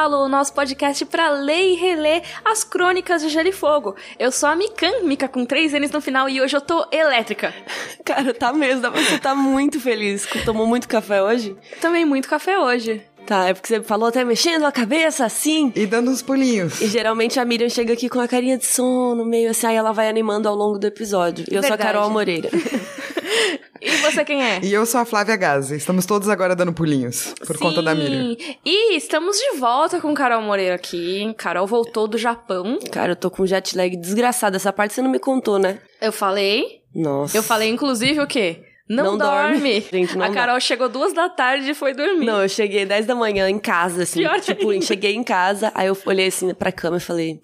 Cavalo, o nosso podcast para ler e reler as crônicas de Gelo e Fogo. Eu sou a Mikan, Mika com três N's no final, e hoje eu tô elétrica. Cara, tá mesmo, você tá muito feliz. Tomou muito café hoje? Também muito café hoje. Tá, é porque você falou até mexendo a cabeça assim. E dando uns pulinhos. E geralmente a Miriam chega aqui com a carinha de sono, meio assim, aí ela vai animando ao longo do episódio. E eu sou a Verdade. Carol Moreira. E você quem é? E eu sou a Flávia Gazi. Estamos todos agora dando pulinhos por conta da Miriam. Sim. E estamos de volta com Carol Moreira aqui. Carol voltou do Japão. Cara, eu tô com jet lag desgraçado. Essa parte você não me contou, né? Eu falei. Nossa. Eu falei, inclusive, o quê? Não, Não dorme. dorme. Gente, não a dá. Carol chegou duas da tarde e foi dormir. Não, eu cheguei 10 da manhã em casa, assim. Pior tipo, ainda. cheguei em casa, aí eu olhei assim pra cama e falei.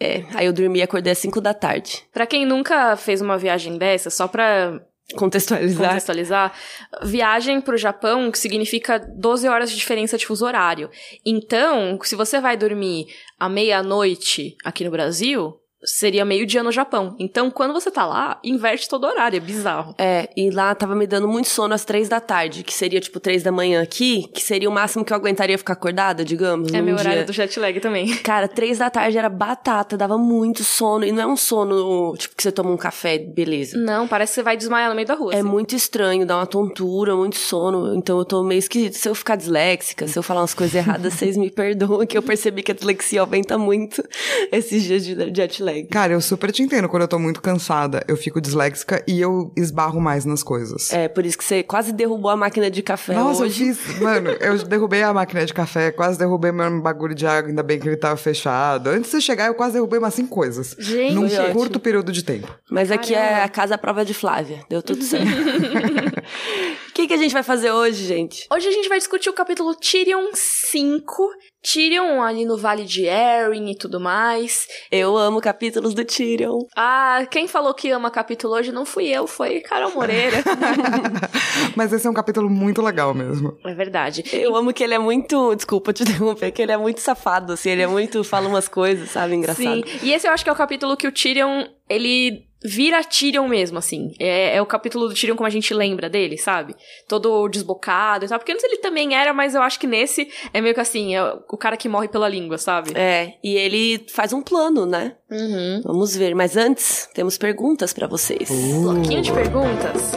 É, aí eu dormi e acordei às 5 da tarde. Pra quem nunca fez uma viagem dessa, só pra Contextualizar. contextualizar, viagem pro Japão que significa 12 horas de diferença de fuso horário. Então, se você vai dormir à meia-noite aqui no Brasil, seria meio-dia no Japão. Então, quando você tá lá, inverte todo o horário, é bizarro. É, e lá tava me dando muito sono às três da tarde, que seria tipo três da manhã aqui, que seria o máximo que eu aguentaria ficar acordada, digamos. É meu dia. horário do jet lag também. Cara, três da tarde era batata, dava muito sono. E não é um sono, tipo, que você toma um café, beleza. Não, parece que você vai desmaiar no meio da rua. É assim. muito estranho, dá uma tontura, muito sono. Então eu tô meio esquisito. Se eu ficar disléxica, se eu falar umas coisas erradas, vocês me perdoam, que eu percebi que a dislexia aumenta muito esses dias de jet lag. Cara, eu super te entendo. Quando eu tô muito cansada, eu fico disléxica e eu esbarro mais nas coisas. É, por isso que você quase derrubou a máquina de café Nossa, hoje. eu fiz. Mano, eu derrubei a máquina de café, quase derrubei meu bagulho de água, ainda bem que ele tava fechado. Antes de você chegar, eu quase derrubei umas cinco coisas. Gente. Num curto ótimo. período de tempo. Mas aqui é Caramba. a casa à prova de Flávia. Deu tudo certo. O que, que a gente vai fazer hoje, gente? Hoje a gente vai discutir o capítulo Tyrion 5. Tyrion ali no Vale de Erin e tudo mais. Eu amo capítulos do Tyrion. Ah, quem falou que ama capítulo hoje não fui eu, foi Carol Moreira. Mas esse é um capítulo muito legal mesmo. é verdade. Eu amo que ele é muito. Desculpa te interromper, que ele é muito safado, assim. Ele é muito. Fala umas coisas, sabe? Engraçado. Sim. E esse eu acho que é o capítulo que o Tyrion, ele vira Tyrion mesmo, assim. É, é o capítulo do Tyrion como a gente lembra dele, sabe? Todo desbocado e tal. Porque antes ele também era, mas eu acho que nesse é meio que assim, é o cara que morre pela língua, sabe? É, e ele faz um plano, né? Uhum. Vamos ver. Mas antes, temos perguntas pra vocês. Bloquinho de perguntas.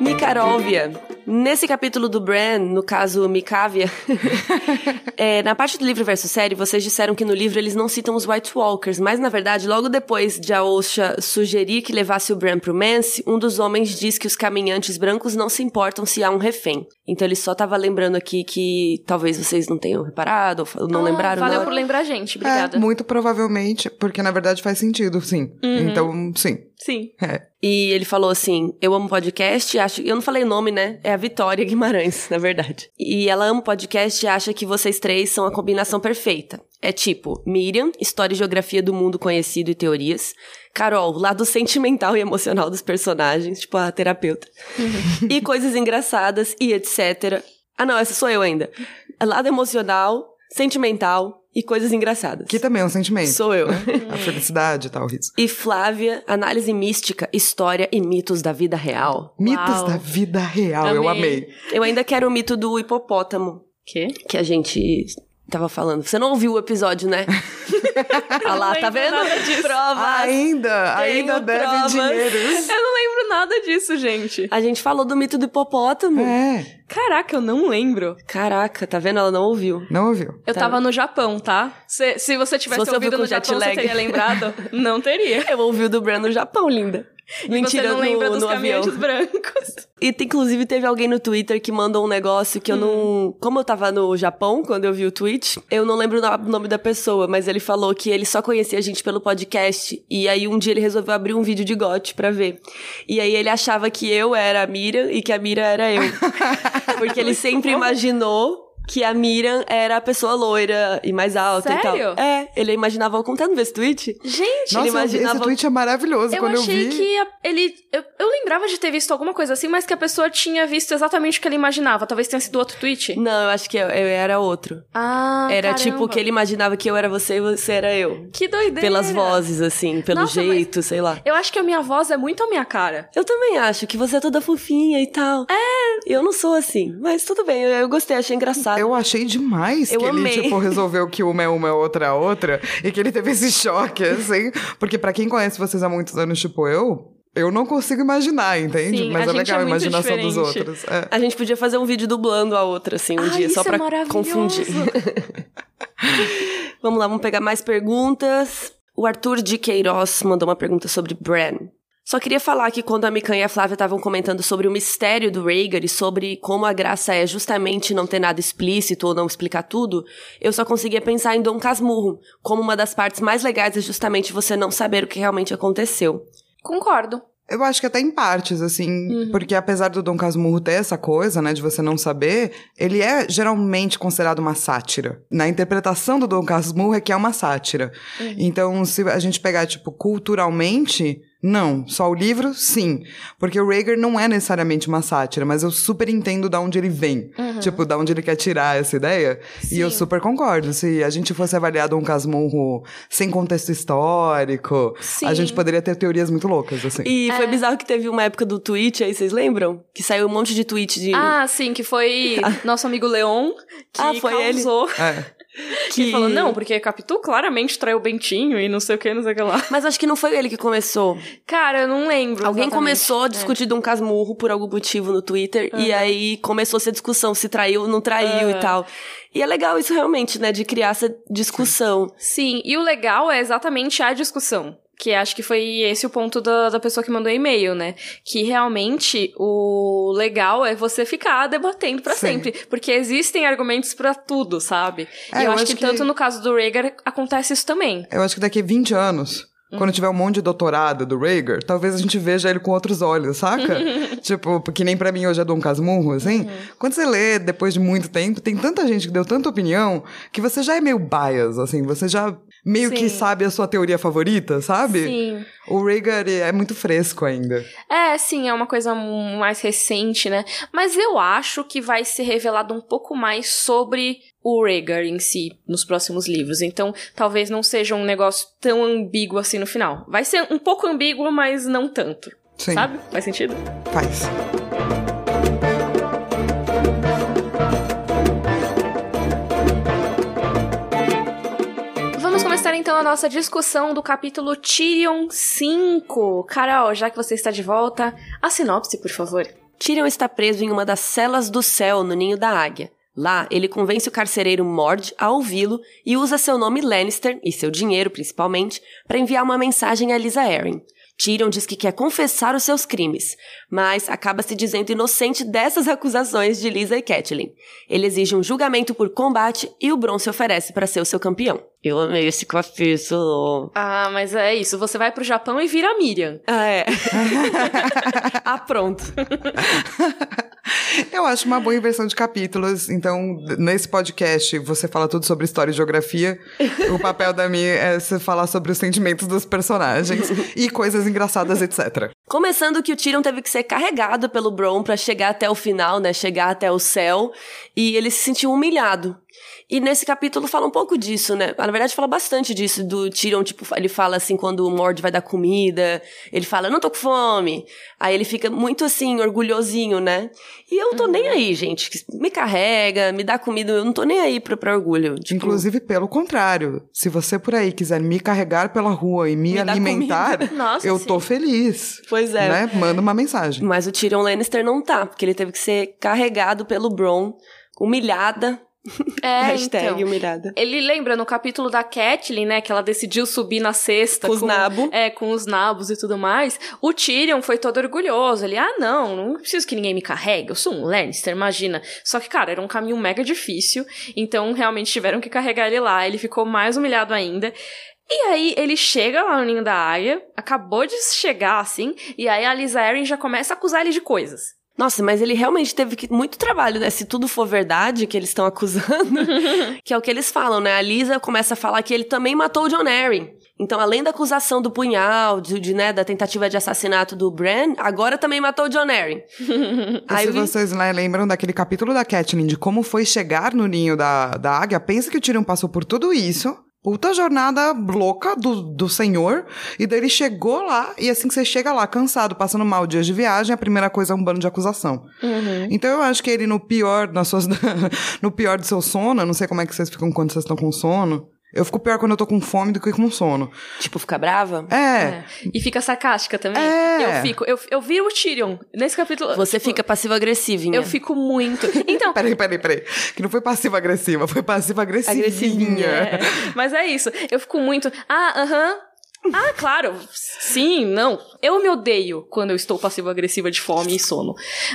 Micaróvia. Nesse capítulo do Bran, no caso Micávia, é, na parte do livro versus série, vocês disseram que no livro eles não citam os White Walkers, mas na verdade, logo depois de Aosha sugerir que levasse o Bran pro Mance, um dos homens diz que os caminhantes brancos não se importam se há um refém. Então ele só tava lembrando aqui que talvez vocês não tenham reparado, ou não Ah, lembraram. Valeu na por lembrar a gente, obrigada. É, muito provavelmente, porque na verdade faz sentido, sim. Uhum. Então, sim. Sim. É. E ele falou assim: Eu amo podcast, acho. Eu não falei o nome, né? É a Vitória Guimarães, na verdade. E ela ama podcast e acha que vocês três são a combinação perfeita. É tipo, Miriam, história e geografia do mundo conhecido e teorias. Carol, lado sentimental e emocional dos personagens, tipo a terapeuta. e coisas engraçadas e etc. Ah, não, essa sou eu ainda. Lado emocional, sentimental e coisas engraçadas. Que também é um sentimento. Sou eu. A felicidade e tal, riso. E Flávia, análise mística, história e mitos da vida real. Mitos Uau. da vida real, eu Amei. amei. Eu ainda quero o mito do hipopótamo, Quê? que a gente tava falando. Você não ouviu o episódio, né? ah lá, tá vendo? nada disso. Provas. Ainda, Tenho ainda deve provas. dinheiro. Eu não lembro nada disso, gente. A gente falou do mito do hipopótamo. É, Caraca, eu não lembro. Caraca, tá vendo? Ela não ouviu. não ouviu. Eu Tá. tava no Japão, tá? Se, se você tivesse Se você ouvido no Japão, você teria lembrado? Não teria. Eu ouvi o do Brand no Japão, linda. Mentira, você não no, lembra dos no avião. brancos. E inclusive teve alguém no Twitter que mandou um negócio que eu não. Como eu tava no Japão quando eu vi o tweet, eu não lembro o no- nome da pessoa, mas ele falou que ele só conhecia a gente pelo podcast. E aí um dia ele resolveu abrir um vídeo de GOT pra ver. E aí ele achava que eu era a Miriam e que a Miriam era eu. Porque ele sempre imaginou que a Miriam era a pessoa loira e mais alta Sério? e tal. É, ele imaginava não vê esse tweet? Gente, Nossa, ele imaginava- esse tweet é maravilhoso. eu Quando eu achei vi, que a- ele. Eu, eu lembrava de ter visto alguma coisa assim, mas que a pessoa tinha visto exatamente o que ele imaginava. Talvez tenha sido outro tweet. Não, eu acho que eu, eu era outro. Ah, era caramba. tipo que ele imaginava que eu era você e você era eu. Que doideira. Pelas vozes, assim, pelo Nossa, jeito, sei lá. Eu acho que a minha voz é muito a minha cara. Eu também acho que você é toda fofinha e tal. É. Eu não sou assim, mas tudo bem, eu, eu gostei, achei engraçado. Eu achei demais Eu que amei. ele, tipo, resolveu que uma é uma e outra é outra. E que ele teve esse choque, assim. Porque pra quem conhece vocês há muitos anos, tipo eu, eu não consigo imaginar, entende? Sim, Mas é legal é a imaginação dos diferente. outros. É. A gente podia fazer um vídeo dublando a outra, assim, um Ah, dia, só é pra maravilhoso. confundir. vamos lá, vamos pegar mais perguntas. O Arthur de Queiroz mandou uma pergunta sobre Bran. Só queria falar que quando a Mikan e a Flávia estavam comentando sobre o mistério do Rhaegar e sobre como a graça é justamente não ter nada explícito ou não explicar tudo, eu só conseguia pensar em Dom Casmurro, como uma das partes mais legais é justamente você não saber o que realmente aconteceu. Concordo. Eu acho que até em partes, assim, porque apesar do Dom Casmurro ter essa coisa, né, de você não saber, ele é geralmente considerado uma sátira. Na interpretação do Dom Casmurro é que é uma sátira. Então, se a gente pegar, tipo, culturalmente, não. Só o livro, sim. Porque o Rhaegar não é necessariamente uma sátira, mas eu super entendo de onde ele vem. Tipo, da onde ele quer tirar essa ideia. E eu Sim. super concordo. Se a gente fosse avaliar Dom Casmurro sem contexto histórico, a Sim. gente poderia ter teorias muito loucas, assim. E É. foi bizarro que teve uma época do tweet aí, vocês lembram? Que saiu um monte de tweet de. Ah, sim, que foi nosso amigo Leon que Ah, foi ele? causou. É. Que falou, não, porque Capitu claramente traiu o Bentinho e não sei o que, não sei o que lá. Mas acho que não foi ele que começou. Cara, eu não lembro. Alguém exatamente. começou a É. discutir de um casmurro por algum motivo no Twitter. E Aham. aí começou essa discussão se traiu ou não traiu e Aham. tal. E é legal isso realmente, né? De criar essa discussão. Sim, e o legal é exatamente a discussão. Que acho que foi esse o ponto da, da pessoa que mandou e-mail, né? Que realmente o legal é você ficar debatendo pra Sim. sempre. Porque existem argumentos pra tudo, sabe? É, e eu, eu acho acho que, que- tanto no caso do Rhaegar acontece isso também. Eu acho que daqui a 20 anos, quando tiver um monte de doutorado do Rhaegar, talvez a gente veja ele com outros olhos, saca? tipo, porque nem pra mim hoje é Dom Casmurro, assim. Quando você lê, depois de muito tempo, tem tanta gente que deu tanta opinião que você já é meio bias, assim. Você já meio que Sim. sabe a sua teoria favorita, sabe? Sim. O Rhaegar é muito fresco ainda. É, sim, é uma coisa mais recente, né? Mas eu acho que vai ser revelado um pouco mais sobre o Rhaegar em si nos próximos livros. Então, talvez não seja um negócio tão ambíguo assim no final. Vai ser um pouco ambíguo, mas não tanto. Sim, Sabe? Faz sentido? faz. Vamos começar então a nossa discussão do capítulo Tyrion 5. Carol, já que você está de volta, a sinopse, por favor. Tyrion está preso em uma das celas do céu no ninho da águia. Lá, ele convence o carcereiro Mord a ouvi-lo e usa seu nome Lannister, e seu dinheiro principalmente, para enviar uma mensagem a Lisa Arryn. Tyrion diz que quer confessar os seus crimes, mas acaba se dizendo inocente dessas acusações de Lisa e Catelyn. Ele exige um julgamento por combate e o Bron se oferece para ser o seu campeão. Eu amei esse capítulo. Ah, mas é isso. Você vai pro Japão e vira a Miriam. Ah, é. ah, pronto. Eu acho uma boa inversão de capítulos. Então, nesse podcast, você fala tudo sobre história e geografia. o papel da minha é você falar sobre os sentimentos dos personagens e coisas engraçadas, etc. Começando que o Tyrion teve que ser carregado pelo Bron pra chegar até o final, né? Chegar até o céu. E ele se sentiu humilhado. E nesse capítulo fala um pouco disso, né? Na verdade, fala bastante disso, do Tyrion, tipo, ele fala assim, quando o Mord vai dar comida, ele fala, não tô com fome. Aí ele fica muito assim, orgulhosinho, né? E eu não tô nem aí, gente. Me carrega, me dá comida, eu não tô nem aí pra, pra orgulho. Tipo, Inclusive, pelo contrário, se você por aí quiser me carregar pela rua e me, Me alimentar. Nossa, eu sim. tô feliz. Pois é. Né? Manda uma mensagem. Mas o Tyrion Lannister não tá, porque ele teve que ser carregado pelo Bron, humilhada. É, Hashtag então. humilhada. Ele lembra no capítulo da Catelyn, né, que ela decidiu subir na cesta Com os nabo. É, com os nabos e tudo mais. O Tyrion foi todo orgulhoso. Ele, ah, não, não preciso que ninguém me carregue. Eu sou um Lannister, imagina. Só que, cara, era um caminho mega difícil. Então, realmente tiveram que carregar ele lá. Ele ficou mais humilhado ainda. E aí, ele chega lá no ninho da águia, acabou de chegar, assim, e aí a Lisa Arryn já começa a acusar ele de coisas. Nossa, mas ele realmente teve que, muito trabalho, né? Se tudo for verdade que eles estão acusando, que é o que eles falam, né? A Lisa começa a falar que ele também matou o John Arryn. Então, além da acusação do punhal, de, de, né, da tentativa de assassinato do Bran, agora também matou o John Arryn. Aí, se vocês né, lembram daquele capítulo da Catelyn de como foi chegar no ninho da, da águia, pensa que o Tyrion passou por tudo isso, puta jornada louca do, do senhor. E daí ele chegou lá, e assim que você chega lá, cansado, passando mal dias de viagem, a primeira coisa é um bando de acusação. Uhum. Então eu acho que ele, no pior, nas suas, no pior do seu sono, eu não sei como é que vocês ficam quando vocês estão com sono. Eu fico pior quando eu tô com fome do que com sono. Tipo, fica brava? É. é. E fica sarcástica também. É. Eu fico. Eu, eu viro o Tyrion. Nesse capítulo. Você tipo, fica passivo-agressivinha. Eu fico muito. Então. peraí, peraí, peraí. Que não foi passiva-agressiva, foi passiva-agressivinha. Agressivinha. É. Mas é isso. Eu fico muito. Ah, aham. Uh -huh. Ah, claro. Sim, não. Eu me odeio quando eu estou passivo-agressiva de fome e sono.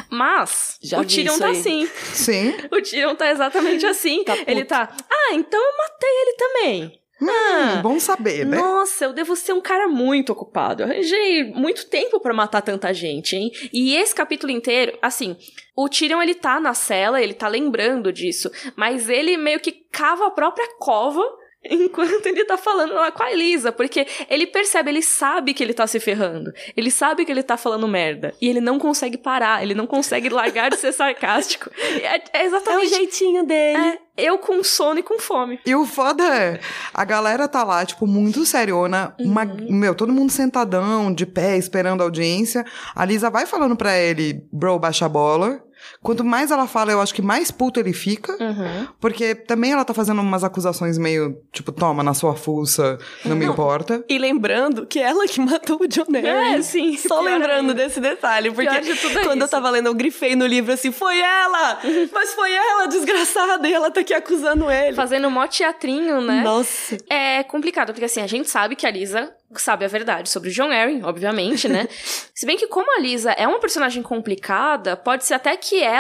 Mas Já o Tyrion tá aí. assim. Sim. O Tyrion tá exatamente assim. Tá ele tá. Ah, então eu matei ele também. Hum, ah, bom saber, né? Nossa, eu devo ser um cara muito ocupado. Eu arranjei muito tempo para matar tanta gente, hein? E esse capítulo inteiro, assim, o Tyrion ele tá na cela, ele tá lembrando disso, mas ele meio que cava a própria cova enquanto ele tá falando lá com a Elisa, porque ele percebe, ele sabe que ele tá se ferrando. Ele sabe que ele tá falando merda. E ele não consegue parar, ele não consegue largar de ser sarcástico. É, é exatamente. É o jeitinho dele. É, eu com sono e com fome. E o foda é, a galera tá lá, tipo, muito seriona. Uma, meu, todo mundo sentadão, de pé, esperando a audiência. A Lisa vai falando pra ele, bro, baixa a bola. Quanto mais ela fala, eu acho que mais puto ele fica. Uhum. Porque também ela tá fazendo umas acusações meio, tipo, toma na sua fuça, não, me importa. E lembrando que ela que matou o John Arryn. É, sim. Só pior lembrando ainda. desse detalhe. Porque de tudo é quando eu isso. tava lendo, eu grifei no livro assim, foi ela! Mas foi ela, desgraçada! E ela tá aqui acusando ele. Fazendo mó teatrinho, né? Nossa. É complicado, porque assim, a gente sabe que a Lisa sabe a verdade sobre o John Arryn, obviamente, né? Se bem que como a Lisa é uma personagem complicada, pode ser até que ela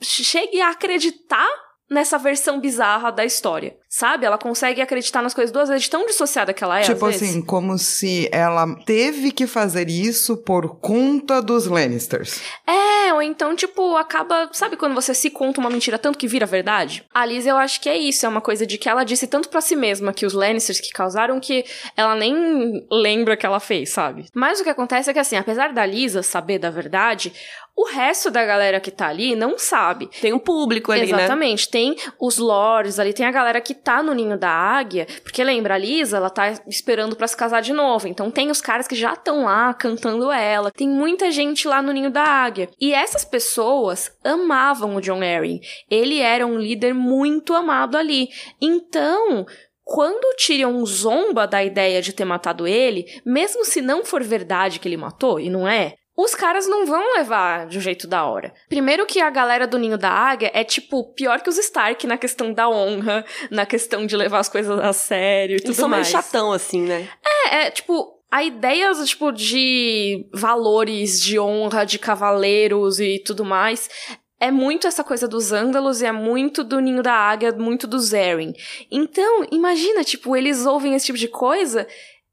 chegue a acreditar nessa versão bizarra da história. Sabe? Ela consegue acreditar nas coisas duas vezes tão dissociada que ela é, tipo às vezes. assim, como se ela teve que fazer isso por conta dos Lannisters. É, ou então, tipo, acaba. Sabe quando você se conta uma mentira tanto que vira verdade? A Liz, eu acho que é isso. É uma coisa de que ela disse tanto pra si mesma que os Lannisters que causaram que ela nem lembra que ela fez, sabe? Mas o que acontece é que, assim, apesar da Lisa saber da verdade, o resto da galera que tá ali não sabe. Tem um público ali, né? Exatamente. Tem os lords ali, tem a galera que tá no ninho da águia. Porque lembra, a Lisa, ela tá esperando pra se casar de novo. Então tem os caras que já estão lá cantando ela. Tem muita gente lá no ninho da águia. E essas pessoas amavam o John Arryn. Ele era um líder muito amado ali. Então, quando o Tyrion zomba da ideia de ter matado ele, mesmo se não for verdade que ele matou, e não é, os caras não vão levar de um jeito da hora. Primeiro que a galera do Ninho da Águia é, tipo, pior que os Stark na questão da honra, na questão de levar as coisas a sério e tudo Eles são meio mais. chatão, assim, né? É, é, tipo, a ideia, tipo, de valores, de honra, de cavaleiros e tudo mais... É muito essa coisa dos ândalos e é muito do Ninho da Águia, muito do Zeryn. Então, imagina, tipo, eles ouvem esse tipo de coisa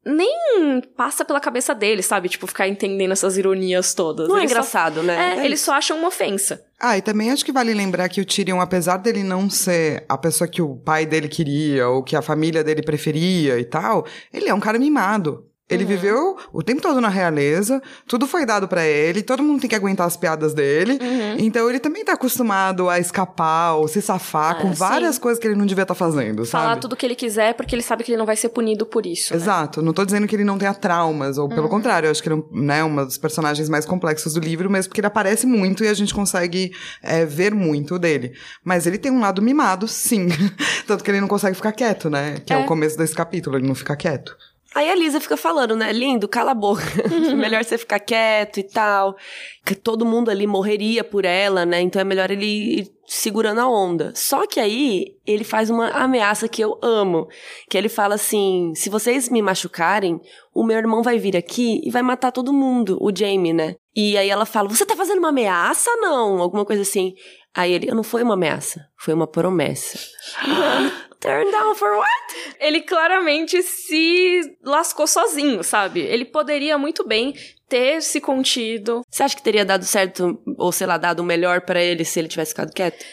nem passa pela cabeça deles, sabe? Tipo, ficar entendendo essas ironias todas. Não é Eles só- engraçado, né? É, eles só acham uma ofensa. Ah, e também acho que vale lembrar que o Tyrion, apesar dele não ser a pessoa que o pai dele queria ou que a família dele preferia e tal, ele é um cara mimado. Ele viveu o tempo todo na realeza, tudo foi dado pra ele, todo mundo tem que aguentar as piadas dele. Então ele também tá acostumado a escapar ou se safar Ah, com sim. várias coisas que ele não devia estar fazendo, Falar sabe? tudo o que ele quiser porque ele sabe que ele não vai ser punido por isso. né? Exato, não tô dizendo que ele não tenha traumas, ou pelo contrário, eu acho que ele é um, né, uma dos personagens mais complexos do livro, mesmo porque ele aparece muito e a gente consegue é, ver muito dele. Mas ele tem um lado mimado, sim. Tanto que ele não consegue ficar quieto, né? Que é, É. o começo desse capítulo, ele não fica quieto. Aí a Lisa fica falando, né? Lindo, cala a boca. melhor você ficar quieto e tal. Que todo mundo ali morreria por ela, né? Então é melhor ele ir segurando a onda. Só que aí ele faz uma ameaça que eu amo. Que ele fala assim: se vocês me machucarem, o meu irmão vai vir aqui e vai matar todo mundo, o Jamie, né? E aí ela fala: Você tá fazendo uma ameaça? Não, alguma coisa assim. Aí ele, não foi uma ameaça, foi uma promessa. Turn down for what? Ele claramente se lascou sozinho, sabe? Ele poderia muito bem ter se contido. Você acha que teria dado certo, ou sei lá, dado o melhor para ele se ele tivesse ficado quieto?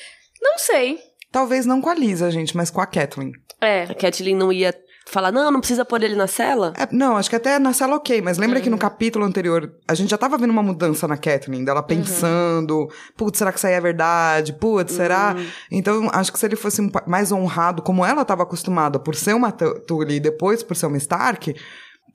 Não sei. Talvez não com a Lisa, gente, mas com a Kathleen. É. A Kathleen não ia falar, não, não precisa pôr ele na cela? É, não, acho que até na cela ok, mas lembra que no capítulo anterior a gente já tava vendo uma mudança na Kathleen, dela pensando, putz, será que isso aí é verdade? Putz, será? Então, acho que se ele fosse mais honrado, como ela tava acostumada por ser uma Tu- Tully e depois por ser uma Stark,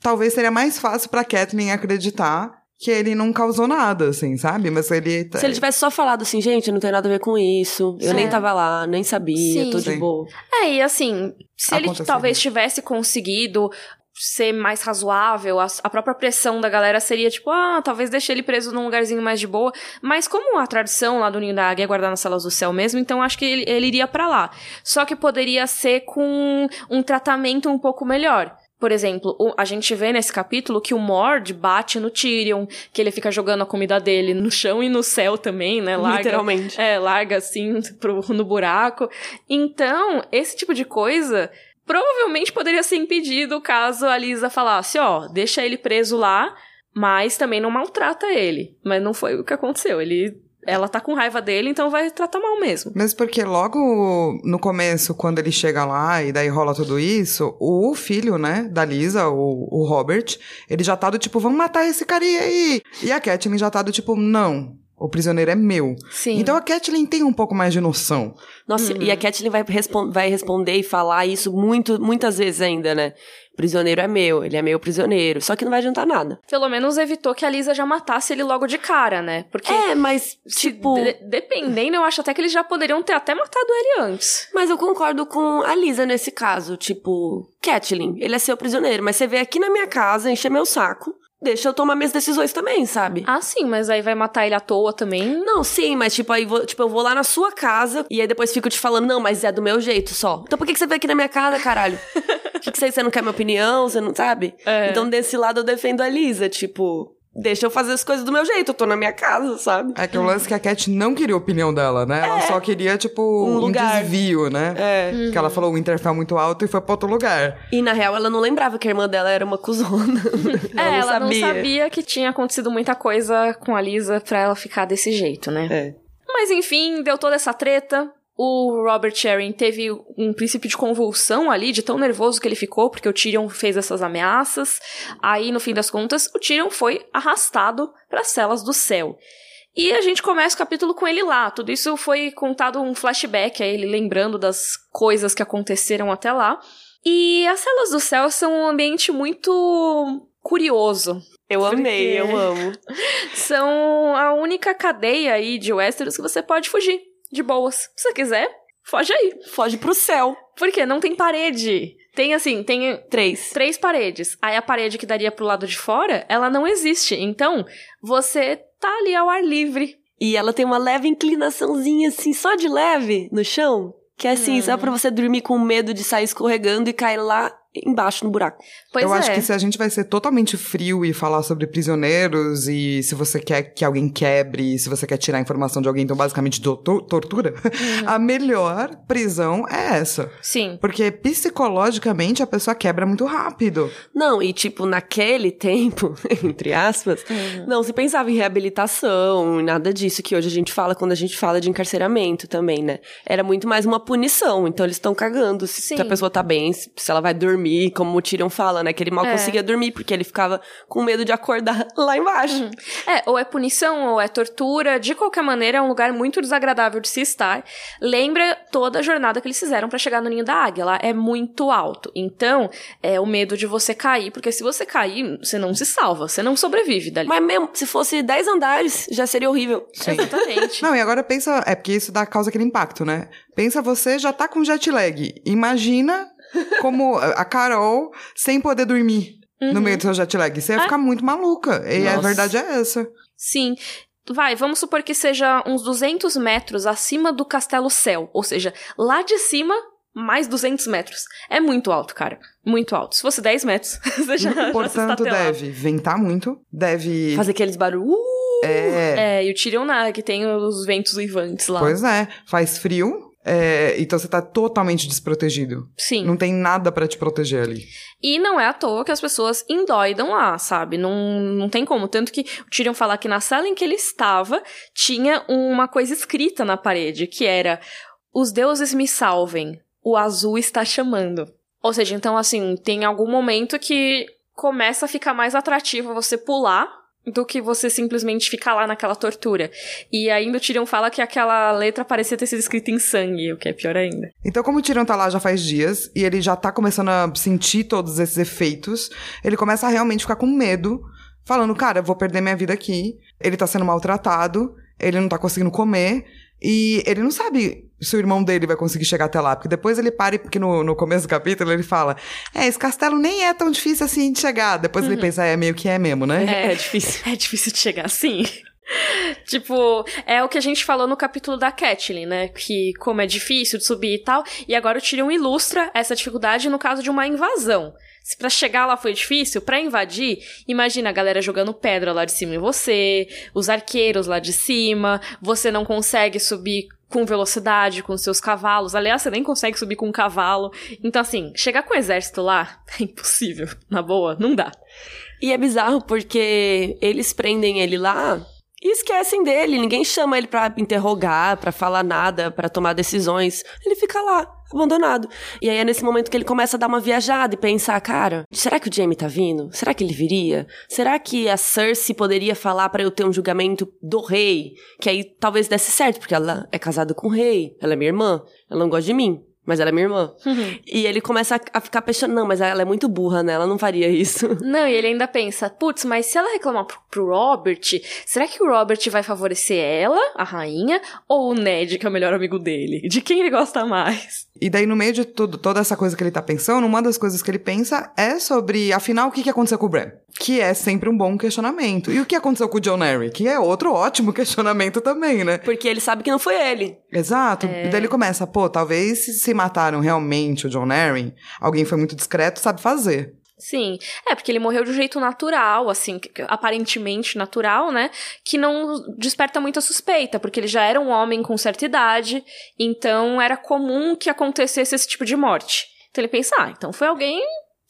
talvez seria mais fácil pra Kathleen acreditar que ele não causou nada, assim, sabe? Mas ele... Se ele tivesse só falado assim, gente, não tem nada a ver com isso, eu nem tava lá, nem sabia, Sim. tô de Sim. boa. É, e assim, se ele Aconteceria. talvez tivesse conseguido ser mais razoável, a, a própria pressão da galera seria tipo, ah, talvez deixe ele preso num lugarzinho mais de boa. Mas como a tradição lá do Ninho da Águia é guardar nas celas do céu mesmo, então acho que ele, ele iria pra lá. Só que poderia ser com um tratamento um pouco melhor. Por exemplo, o- a gente vê nesse capítulo que o Mord bate no Tyrion, que ele fica jogando a comida dele no chão e no céu também, né? Larga, Literalmente. é, larga assim pro, no buraco. Então, esse tipo de coisa provavelmente poderia ser impedido caso a Lisa falasse, ó, deixa ele preso lá, mas também não maltrata ele. Mas não foi o que aconteceu. Ele ela tá com raiva dele, então vai tratar mal mesmo. Mesmo porque logo no começo, quando ele chega lá e daí rola tudo isso, o filho, né, da Lisa, o, o Robert, ele já tá do tipo, vamos matar esse carinha aí. E a Kathleen já tá do tipo, não, o prisioneiro é meu. Sim. Então a Kathleen tem um pouco mais de noção. Nossa, e a Kathleen vai, respon- vai responder e falar isso muito, muitas vezes ainda, né? Prisioneiro é meu, ele é meu prisioneiro. Só que não vai adiantar nada. Pelo menos evitou que a Lisa já matasse ele logo de cara, né? Porque É, mas, tipo. de- dependendo, eu acho até que eles já poderiam ter até matado ele antes. Mas eu concordo com a Lisa nesse caso. Tipo, Kathleen, ele é seu prisioneiro, mas você veio aqui na minha casa, encher meu saco. Deixa eu tomar minhas decisões também, sabe? Ah, sim, mas aí vai matar ele à toa também. Não, sim, mas tipo, aí vou, tipo, eu vou lá na sua casa e aí depois fico te falando, não, mas é do meu jeito só. Então por que, que você veio aqui na minha casa, caralho? que, que você, você não quer minha opinião? Você não sabe? É. Então desse lado eu defendo a Lisa, tipo, deixa eu fazer as coisas do meu jeito, eu tô na minha casa, sabe? É que o lance é que a Cat não queria a opinião dela, né? Ela só queria, tipo, um, lugar. desvio, né? É. Que ela falou o Winterfell muito alto e foi pra outro lugar. E na real ela não lembrava que a irmã dela era uma cuzona. é, ela não sabia. não sabia que tinha acontecido muita coisa com a Lisa pra ela ficar desse jeito, né? É. Mas enfim, deu toda essa treta. O Robert Sharon teve um princípio de convulsão ali, de tão nervoso que ele ficou, porque o Tyrion fez essas ameaças. Aí, no fim das contas, o Tyrion foi arrastado para as celas do céu. E a gente começa o capítulo com ele lá. Tudo isso foi contado um flashback, a ele lembrando das coisas que aconteceram até lá. E as celas do céu são um ambiente muito curioso. Eu amei, eu amo. São a única cadeia aí de Westeros que você pode fugir de boas. Se você quiser, foge aí. Foge pro céu. Porque não tem parede. Tem assim, tem Três. três paredes. Aí a parede que daria pro lado de fora, ela não existe. Então, você tá ali ao ar livre. E ela tem uma leve inclinaçãozinha, assim, só de leve no chão. Que é assim, só pra você dormir com medo de sair escorregando e cair lá embaixo no buraco. Pois eu é. acho que se a gente vai ser totalmente frio e falar sobre prisioneiros e se você quer que alguém quebre, se você quer tirar a informação de alguém, então basicamente do- to- tortura, Uhum. a melhor prisão é essa. Sim. Porque psicologicamente a pessoa quebra muito rápido. Não, e tipo, naquele tempo, entre aspas, Uhum. não se pensava em reabilitação, nada disso que hoje a gente fala quando a gente fala de encarceramento também, né? Era muito mais uma punição. Então eles estão cagando se, se a pessoa tá bem, se, se ela vai dormir, como o Tyrion fala, né? Que ele mal É. conseguia dormir porque ele ficava com medo de acordar lá embaixo. É, ou é punição, ou é tortura. De qualquer maneira, é um lugar muito desagradável de se estar. Lembra toda a jornada que eles fizeram pra chegar no ninho da águia. Lá é muito alto. Então, é o medo de você cair, porque se você cair, você não se salva, você não sobrevive dali. Mas mesmo, se fosse 10 andares, já seria horrível. Exatamente. Não, e agora pensa, é porque isso dá causa aquele impacto, né? Pensa você já tá com jet lag. Imagina como a Carol sem poder dormir no meio do seu jet lag. Você ia ficar muito maluca. E a Nossa. verdade é essa. Sim. Vai, vamos supor que seja uns 200 metros acima do Castelo Céu. Ou seja, lá de cima, mais 200 metros. É muito alto, cara. Muito alto. Se fosse 10 metros, você já, já Portanto, estatelava. deve ventar muito, deve Fazer aqueles barulhos. É. É, e o Tyrion nada, que tem os ventos uivantes lá. Pois é, faz frio, é, então você tá totalmente desprotegido. Sim. Não tem nada pra te proteger ali. E não é à toa que as pessoas endoidam lá, sabe? Não, não tem como. Tanto que o Tyrion fala que na sala em que ele estava tinha uma coisa escrita na parede, que era: Os deuses me salvem, o azul está chamando. Ou seja, então assim, tem algum momento que começa a ficar mais atrativo você pular do que você simplesmente ficar lá naquela tortura. E ainda o Tyrion fala que aquela letra parecia ter sido escrita em sangue, o que é pior ainda. Então, como o Tyrion tá lá já faz dias e ele já tá começando a sentir todos esses efeitos, ele começa a realmente ficar com medo, falando: Cara, vou perder minha vida aqui. Ele tá sendo maltratado, ele não tá conseguindo comer. E ele não sabe se o irmão dele vai conseguir chegar até lá. Porque depois ele para, porque no, no começo do capítulo ele fala: É, esse castelo nem é tão difícil assim de chegar. Depois ele pensa: É, meio que é mesmo, né? É, é difícil. É difícil de chegar assim. tipo, é o que a gente falou no capítulo da Catelyn, né? Que como é difícil de subir e tal. E agora o Tyrion ilustra essa dificuldade no caso de uma invasão. Se pra chegar lá foi difícil, pra invadir, imagina a galera jogando pedra lá de cima em você, os arqueiros lá de cima, você não consegue subir com velocidade, com seus cavalos. Aliás, você nem consegue subir com um cavalo. Então, assim, chegar com o exército lá é impossível. Na boa, não dá. E é bizarro porque eles prendem ele lá e esquecem dele. Ninguém chama ele pra interrogar, pra falar nada, pra tomar decisões. Ele fica lá, abandonado. E aí é nesse momento que ele começa a dar uma viajada e pensar, cara, será que o Jaime tá vindo? Será que ele viria? Será que a Cersei poderia falar pra eu ter um julgamento do rei? Que aí talvez desse certo, porque ela é casada com o rei, ela é minha irmã, ela não gosta de mim. Mas ela é minha irmã. E ele começa a, a ficar pensando, não, mas ela é muito burra, né? Ela não faria isso. Não, e ele ainda pensa, putz, mas se ela reclamar pro, pro Robert, será que o Robert vai favorecer ela, a rainha, ou o Ned, que é o melhor amigo dele? De quem ele gosta mais? E daí, no meio de tudo, toda essa coisa que ele tá pensando, uma das coisas que ele pensa é sobre, afinal, o que, que aconteceu com o Bran? Que é sempre um bom questionamento. E o que aconteceu com o John Arryn? Que é outro ótimo questionamento também, né? Porque ele sabe que não foi ele. Exato. E daí ele começa, pô, talvez se, mataram realmente o John Arryn, alguém foi muito discreto, sabe fazer. Sim, é porque ele morreu de um jeito natural, assim, aparentemente natural, né? Que não desperta muita suspeita, porque ele já era um homem com certa idade, então era comum que acontecesse esse tipo de morte. Então ele pensa, ah, então foi alguém,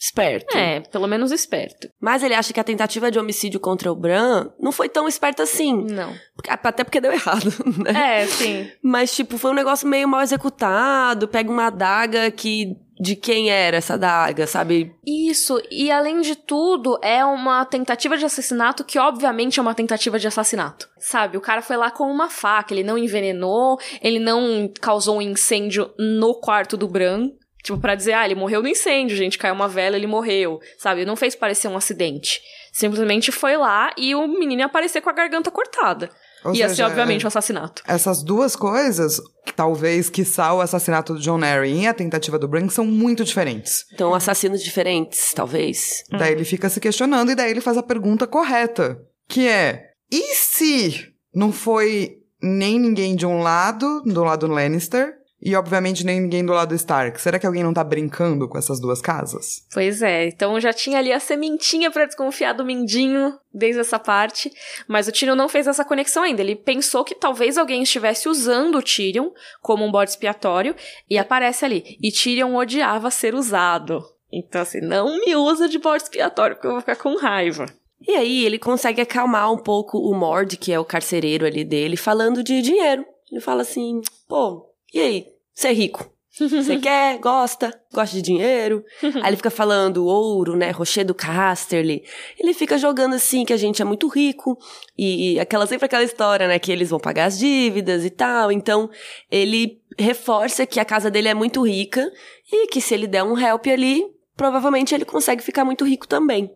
Esperto. é, pelo menos esperto. Mas ele acha que a tentativa de homicídio contra o Bran não foi tão esperta assim. Não. Porque- Até porque deu errado, né? É, sim. Mas, tipo, foi um negócio meio mal executado. Pega uma adaga que. De quem era essa adaga, sabe? Isso, e além de tudo, é uma tentativa de assassinato que obviamente é uma tentativa de assassinato. Sabe, o cara foi lá com uma faca, ele não envenenou, ele não causou um incêndio no quarto do Bran. Tipo, pra dizer, ah, ele morreu no incêndio, gente, caiu uma vela, ele morreu. Sabe, não fez parecer um acidente. Simplesmente foi lá e o menino ia aparecer com a garganta cortada. Ou ia seja, ser, obviamente, é- um assassinato. Essas duas coisas, talvez, quiçá, o assassinato do John Arryn e a tentativa do Bran, são muito diferentes. Então, assassinos diferentes, talvez. Daí ele fica se questionando e daí ele faz a pergunta correta, que é: e se não foi nem ninguém de um lado, do lado Lannister, e obviamente nem ninguém do lado Stark? Será que alguém não tá brincando com essas duas casas? Pois é, então já tinha ali a sementinha pra desconfiar do Mindinho desde essa parte, mas o Tyrion não fez essa conexão ainda. Ele pensou que talvez alguém estivesse usando o Tyrion como um bode expiatório e aparece ali. E Tyrion odiava ser usado. Então assim, não me usa de bode expiatório porque eu vou ficar com raiva. E aí, ele consegue acalmar um pouco o Mord, que é o carcereiro ali dele, falando de dinheiro. Ele fala assim: pô, e aí? Você é rico? Você quer? Gosta? Gosta de dinheiro? Aí ele fica falando ouro, né? Rochedo Casterly. Ele fica jogando assim que a gente é muito rico. E, e aquela sempre aquela história, né? Que eles vão pagar as dívidas e tal. Então, ele reforça que a casa dele é muito rica e que se ele der um help ali, provavelmente ele consegue ficar muito rico também.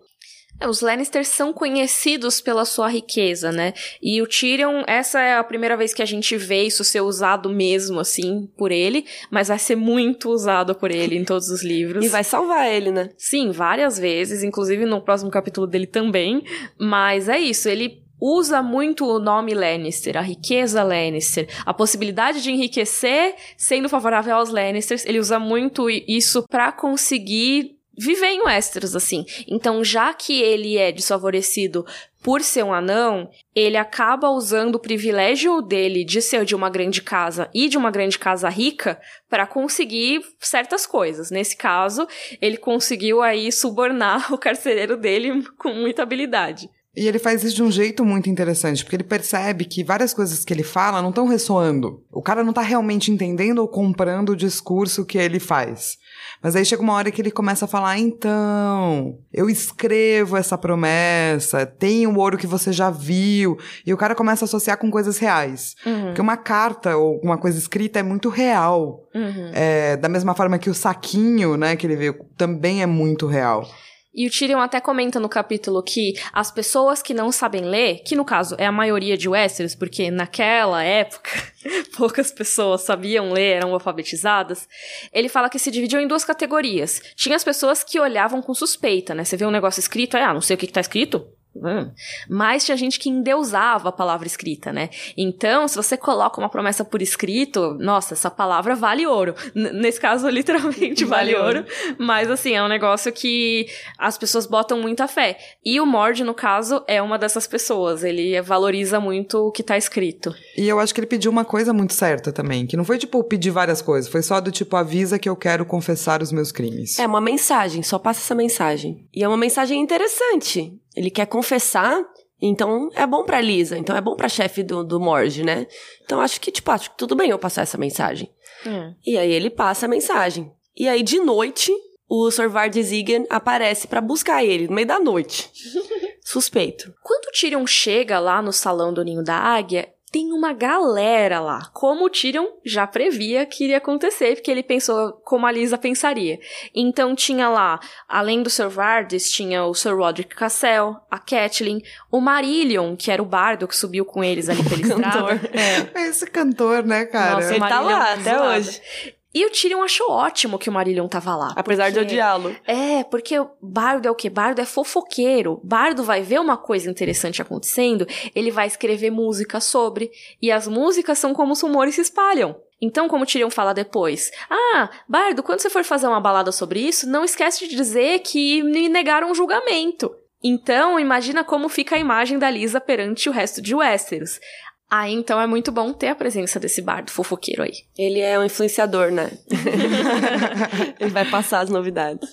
É, os Lannisters são conhecidos pela sua riqueza, né? E o Tyrion, essa é a primeira vez que a gente vê isso ser usado mesmo, assim, por ele, mas vai ser muito usado por ele em todos os livros. E vai salvar ele, né? Sim, várias vezes, inclusive no próximo capítulo dele também. Mas é isso, ele usa muito o nome Lannister, a riqueza Lannister, a possibilidade de enriquecer sendo favorável aos Lannisters. Ele usa muito isso pra conseguir viver em Westeros, assim. Então, já que ele é desfavorecido por ser um anão, ele acaba usando o privilégio dele de ser de uma grande casa e de uma grande casa rica para conseguir certas coisas. Nesse caso, ele conseguiu aí subornar o carcereiro dele com muita habilidade. E ele faz isso de um jeito muito interessante, porque ele percebe que várias coisas que ele fala não estão ressoando. O cara não tá realmente entendendo ou comprando o discurso que ele faz. Mas aí chega uma hora que ele começa a falar: então, eu escrevo essa promessa, tem o ouro que você já viu. E o cara começa a associar com coisas reais. Uhum. Porque uma carta ou uma coisa escrita é muito real. Uhum. É, da mesma forma que o saquinho, né, que ele viu, também é muito real. E o Tyrion até comenta no capítulo que as pessoas que não sabem ler, que no caso é a maioria de Westeros, porque naquela época poucas pessoas sabiam ler, eram alfabetizadas, ele fala que se dividiu em duas categorias. Tinha as pessoas que olhavam com suspeita, né? Você vê um negócio escrito, ah, não sei o que, que tá escrito, Hum. Mas tinha gente que endeusava a palavra escrita, né? Então, se você coloca uma promessa por escrito, nossa, essa palavra vale ouro. N nesse caso, literalmente vale, vale ouro. Mas, assim, é um negócio que as pessoas botam muita fé. E o Mord, no caso, é uma dessas pessoas. Ele valoriza muito o que tá escrito. E eu acho que ele pediu uma coisa muito certa também, que não foi, tipo, pedir várias coisas. Foi só do tipo, avisa que eu quero confessar os meus crimes. É uma mensagem, só passa essa mensagem. E é uma mensagem interessante. Ele quer confessar, então é bom pra Lisa, então é bom pra chefe do, do Morge, né? Então acho que, tipo, acho que tudo bem eu passar essa mensagem. É. E aí ele passa a mensagem. E aí, de noite, o Sr. Vard Zigan aparece para buscar ele, no meio da noite. Suspeito. Quando o Tyrion chega lá no salão do Ninho da Águia, tem uma galera lá, como o Tyrion já previa que iria acontecer, porque ele pensou como a Lisa pensaria. Então tinha lá, além do Sir Vardes, tinha o Sir Roderick Cassell, a Catelyn, o Marillion, que era o bardo que subiu com eles ali pela estrada. É. Esse cantor, né, cara? Nossa, ele tá lá até hoje. E o Tyrion achou ótimo que o Marillion tava lá. Apesar porque... de odiá-lo. É, porque o Bardo é o quê? Bardo é fofoqueiro. Bardo vai ver uma coisa interessante acontecendo, ele vai escrever música sobre. E as músicas são como os rumores se espalham. Então, como o Tyrion fala depois, ah, Bardo, quando você for fazer uma balada sobre isso, não esquece de dizer que me negaram um julgamento. Então, imagina como fica a imagem da Lisa perante o resto de Westeros. Aí, então, é muito bom ter a presença desse bardo fofoqueiro aí. Ele é um influenciador, né? Ele vai passar as novidades.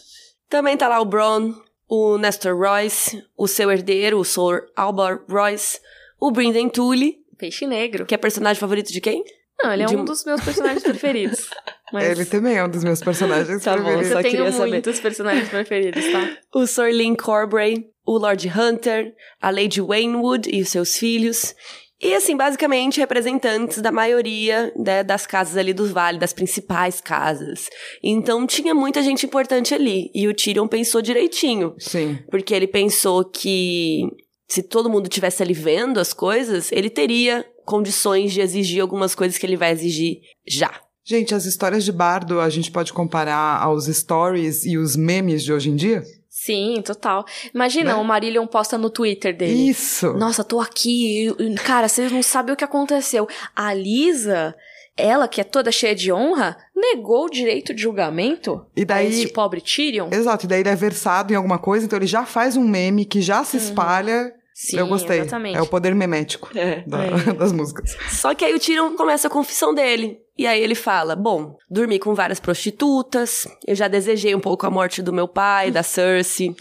Também tá lá o Bron, o Nestor Royce, o seu herdeiro, o Sir Albar Royce, o Brynden Tully. Peixe negro. Que é personagem favorito de quem? Não, ele é de... um dos meus personagens preferidos. Mas... Ele também é um dos meus personagens tá preferidos. Bom, só Eu tenho muitos saber. personagens preferidos, tá? O Sir Lynn Corbray, o Lord Hunter, a Lady Waynwood e os seus filhos, e assim, basicamente, representantes da maioria né, das casas ali do vale, das principais casas. Então tinha muita gente importante ali. E o Tyrion pensou direitinho. Sim. Porque ele pensou que se todo mundo tivesse ali vendo as coisas, ele teria condições de exigir algumas coisas que ele vai exigir já. Gente, as histórias de bardo a gente pode comparar aos stories e os memes de hoje em dia? Sim, total. Imagina, né? o Marillion posta no Twitter dele. Isso! Nossa, tô aqui. Cara, vocês não sabem o que aconteceu. A Lisa, ela, que é toda cheia de honra, negou o direito de julgamento e daí, a este pobre Tyrion. Exato, e daí ele é versado em alguma coisa, então ele já faz um meme que já se uhum. espalha. Sim, eu gostei. Exatamente. É o poder memético é, da, é. das músicas. Só que aí o Tyrion começa a confissão dele. E aí ele fala: Bom, dormi com várias prostitutas, eu já desejei um pouco a morte do meu pai, da Cersei.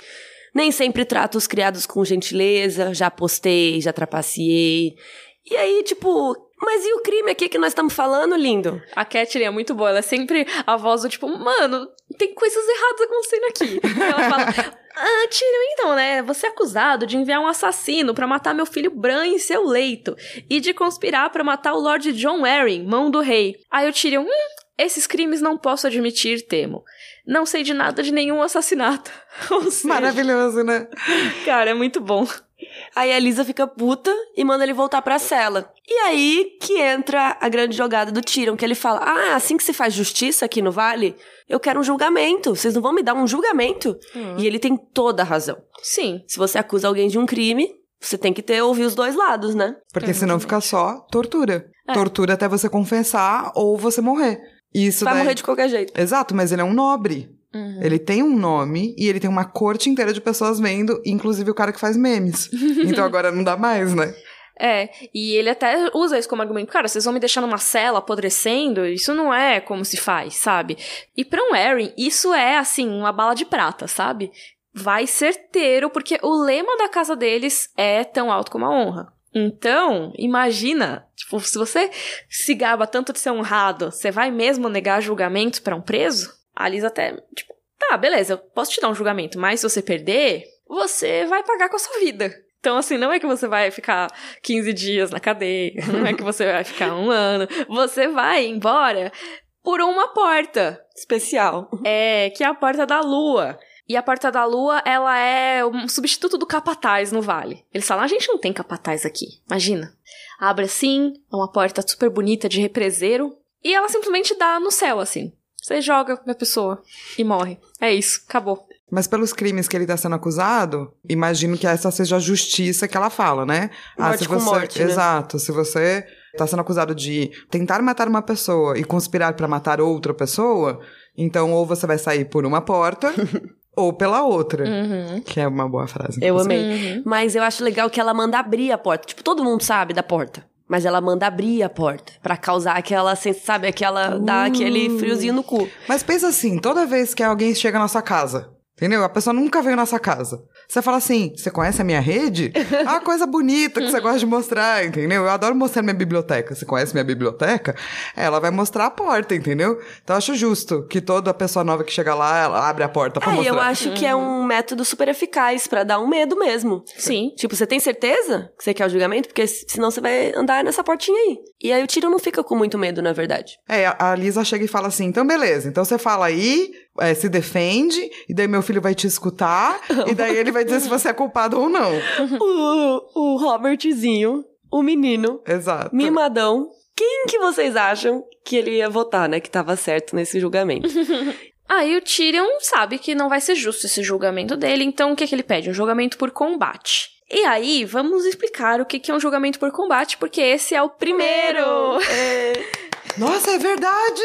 Nem sempre trato os criados com gentileza, já postei, já trapaceei. E aí, tipo, mas e o crime aqui que nós estamos falando, lindo? A Catherine é muito boa, ela é sempre a voz do tipo, mano, tem coisas erradas acontecendo aqui. ela fala, ah, Tyrion, então, né? Você é acusado de enviar um assassino para matar meu filho Bran em seu leito e de conspirar para matar o Lord John Arryn, mão do rei. Aí o Tyrion, hum, esses crimes não posso admitir, temo. Não sei de nada de nenhum assassinato. Seja, Maravilhoso, né? Cara, é muito bom. Aí a Lisa fica puta e manda ele voltar pra cela. E aí que entra a grande jogada do Tyrion, que ele fala: Ah, assim que se faz justiça aqui no Vale, eu quero um julgamento. Vocês não vão me dar um julgamento? Hum. E ele tem toda a razão. Sim. Se você acusa alguém de um crime, você tem que ter ouvir os dois lados, né? Porque senão fica só tortura. É. Tortura até você confessar ou você morrer. Isso Vai daí... morrer de qualquer jeito. Exato, mas ele é um nobre. Uhum. Ele tem um nome e ele tem uma corte inteira de pessoas vendo, inclusive o cara que faz memes. então agora não dá mais, né? É, e ele até usa isso como argumento. Cara, vocês vão me deixar numa cela apodrecendo? Isso não é como se faz, sabe? E pra um Aaron, isso é, assim, uma bala de prata, sabe? Vai certeiro, porque o lema da casa deles é tão alto como a honra. Então, imagina, tipo, se você se gaba tanto de ser honrado, você vai mesmo negar julgamento para um preso? A Liz até, tipo, tá, beleza, eu posso te dar um julgamento, mas se você perder, você vai pagar com a sua vida. Então, assim, não é que você vai ficar 15 dias na cadeia, não é que você vai ficar um ano. Você vai embora por uma porta. Especial. É, que é a porta da lua. E a Porta da Lua, ela é um substituto do capataz no vale. Eles falam, a gente não tem capataz aqui, imagina. Abre assim, é uma porta super bonita de represeiro, e ela simplesmente dá no céu, assim. Você joga a pessoa e morre. É isso, acabou. Mas pelos crimes que ele está sendo acusado, imagino que essa seja a justiça que ela fala, né? Ah, morte ah, se você, morte, né? exato, se você está sendo acusado de tentar matar uma pessoa e conspirar para matar outra pessoa, então ou você vai sair por uma porta ou pela outra. Uhum. Que é uma boa frase. Eu amei. Uhum. Mas eu acho legal que ela manda abrir a porta. Tipo, todo mundo sabe da porta. Mas ela manda abrir a porta para causar aquela, sabe, aquela, uh. dar aquele friozinho no cu. Mas pensa assim, toda vez que alguém chega na sua casa, entendeu? A pessoa nunca veio na sua casa. Você fala assim: você conhece a minha rede? Ah, coisa bonita que você gosta de mostrar, entendeu? Eu adoro mostrar minha biblioteca. Você conhece minha biblioteca? Ela vai mostrar a porta, entendeu? Então eu acho justo que toda pessoa nova que chega lá, ela abre a porta pra é, mostrar. Eu acho que é um método super eficaz para dar um medo mesmo. Sim. Tipo, você tem certeza que você quer o julgamento? Porque senão você vai andar nessa portinha aí. E aí o tiro não fica com muito medo, na verdade. É, a Lisa chega e fala assim: então beleza, então você fala aí, é, se defende, e daí meu filho vai te escutar, e daí ele vai dizer se você é culpado ou não. o, o Robertzinho, o menino, Exato. mimadão, quem que vocês acham que ele ia votar, né? Que tava certo nesse julgamento? Aí o Tyrion sabe que não vai ser justo esse julgamento dele, então o que, que ele pede? Um julgamento por combate. E aí, vamos explicar o que, que é um julgamento por combate, porque esse é o primeiro! É... Nossa, é verdade!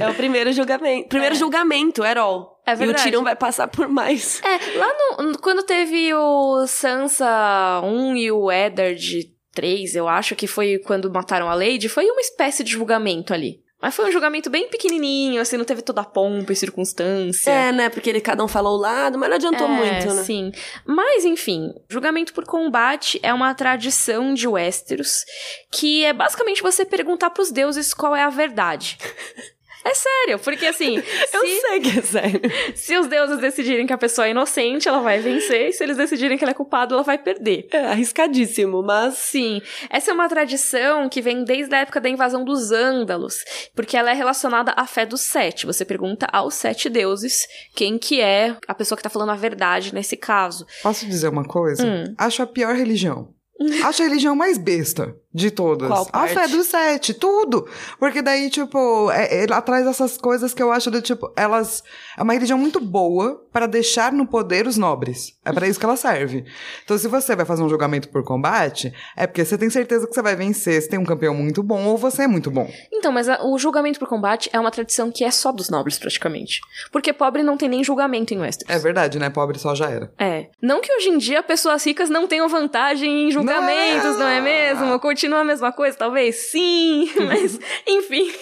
É o primeiro julgamento. Primeiro é. julgamento, Erol. É verdade. E o Tyrion vai passar por mais. É, lá no, quando teve o Sansa 1 e o Eddard 3, eu acho que foi quando mataram a Lady, foi uma espécie de julgamento ali. Mas foi um julgamento bem pequenininho, assim, não teve toda a pompa e circunstância. É, né? Porque ele cada um falou o lado, mas não adiantou é, muito, né? Sim. Mas, enfim, julgamento por combate é uma tradição de Westeros que é basicamente você perguntar pros deuses qual é a verdade. É sério, porque assim. eu sei que é sério. Se os deuses decidirem que a pessoa é inocente, ela vai vencer. E se eles decidirem que ela é culpada, ela vai perder. É arriscadíssimo, mas. Sim. Essa é uma tradição que vem desde a época da invasão dos ândalos. Porque ela é relacionada à fé dos sete. Você pergunta aos sete deuses quem que é a pessoa que tá falando a verdade nesse caso. Posso dizer uma coisa? Hum. Acho a pior religião. Acho a religião mais besta de todas. Qual parte? A fé dos sete, tudo. Porque daí, tipo, é, ela traz essas coisas que eu acho do tipo, elas. É uma religião muito boa para deixar no poder os nobres. É para isso que ela serve. Então, se você vai fazer um julgamento por combate, é porque você tem certeza que você vai vencer, você tem um campeão muito bom ou você é muito bom. Então, mas a, o julgamento por combate é uma tradição que é só dos nobres, praticamente. Porque pobre não tem nem julgamento em Westeros. É verdade, né? Pobre só já era. É. Não que hoje em dia pessoas ricas não tenham vantagem em julgamentos, não, não é mesmo? Continua a mesma coisa, talvez? Sim, mas enfim.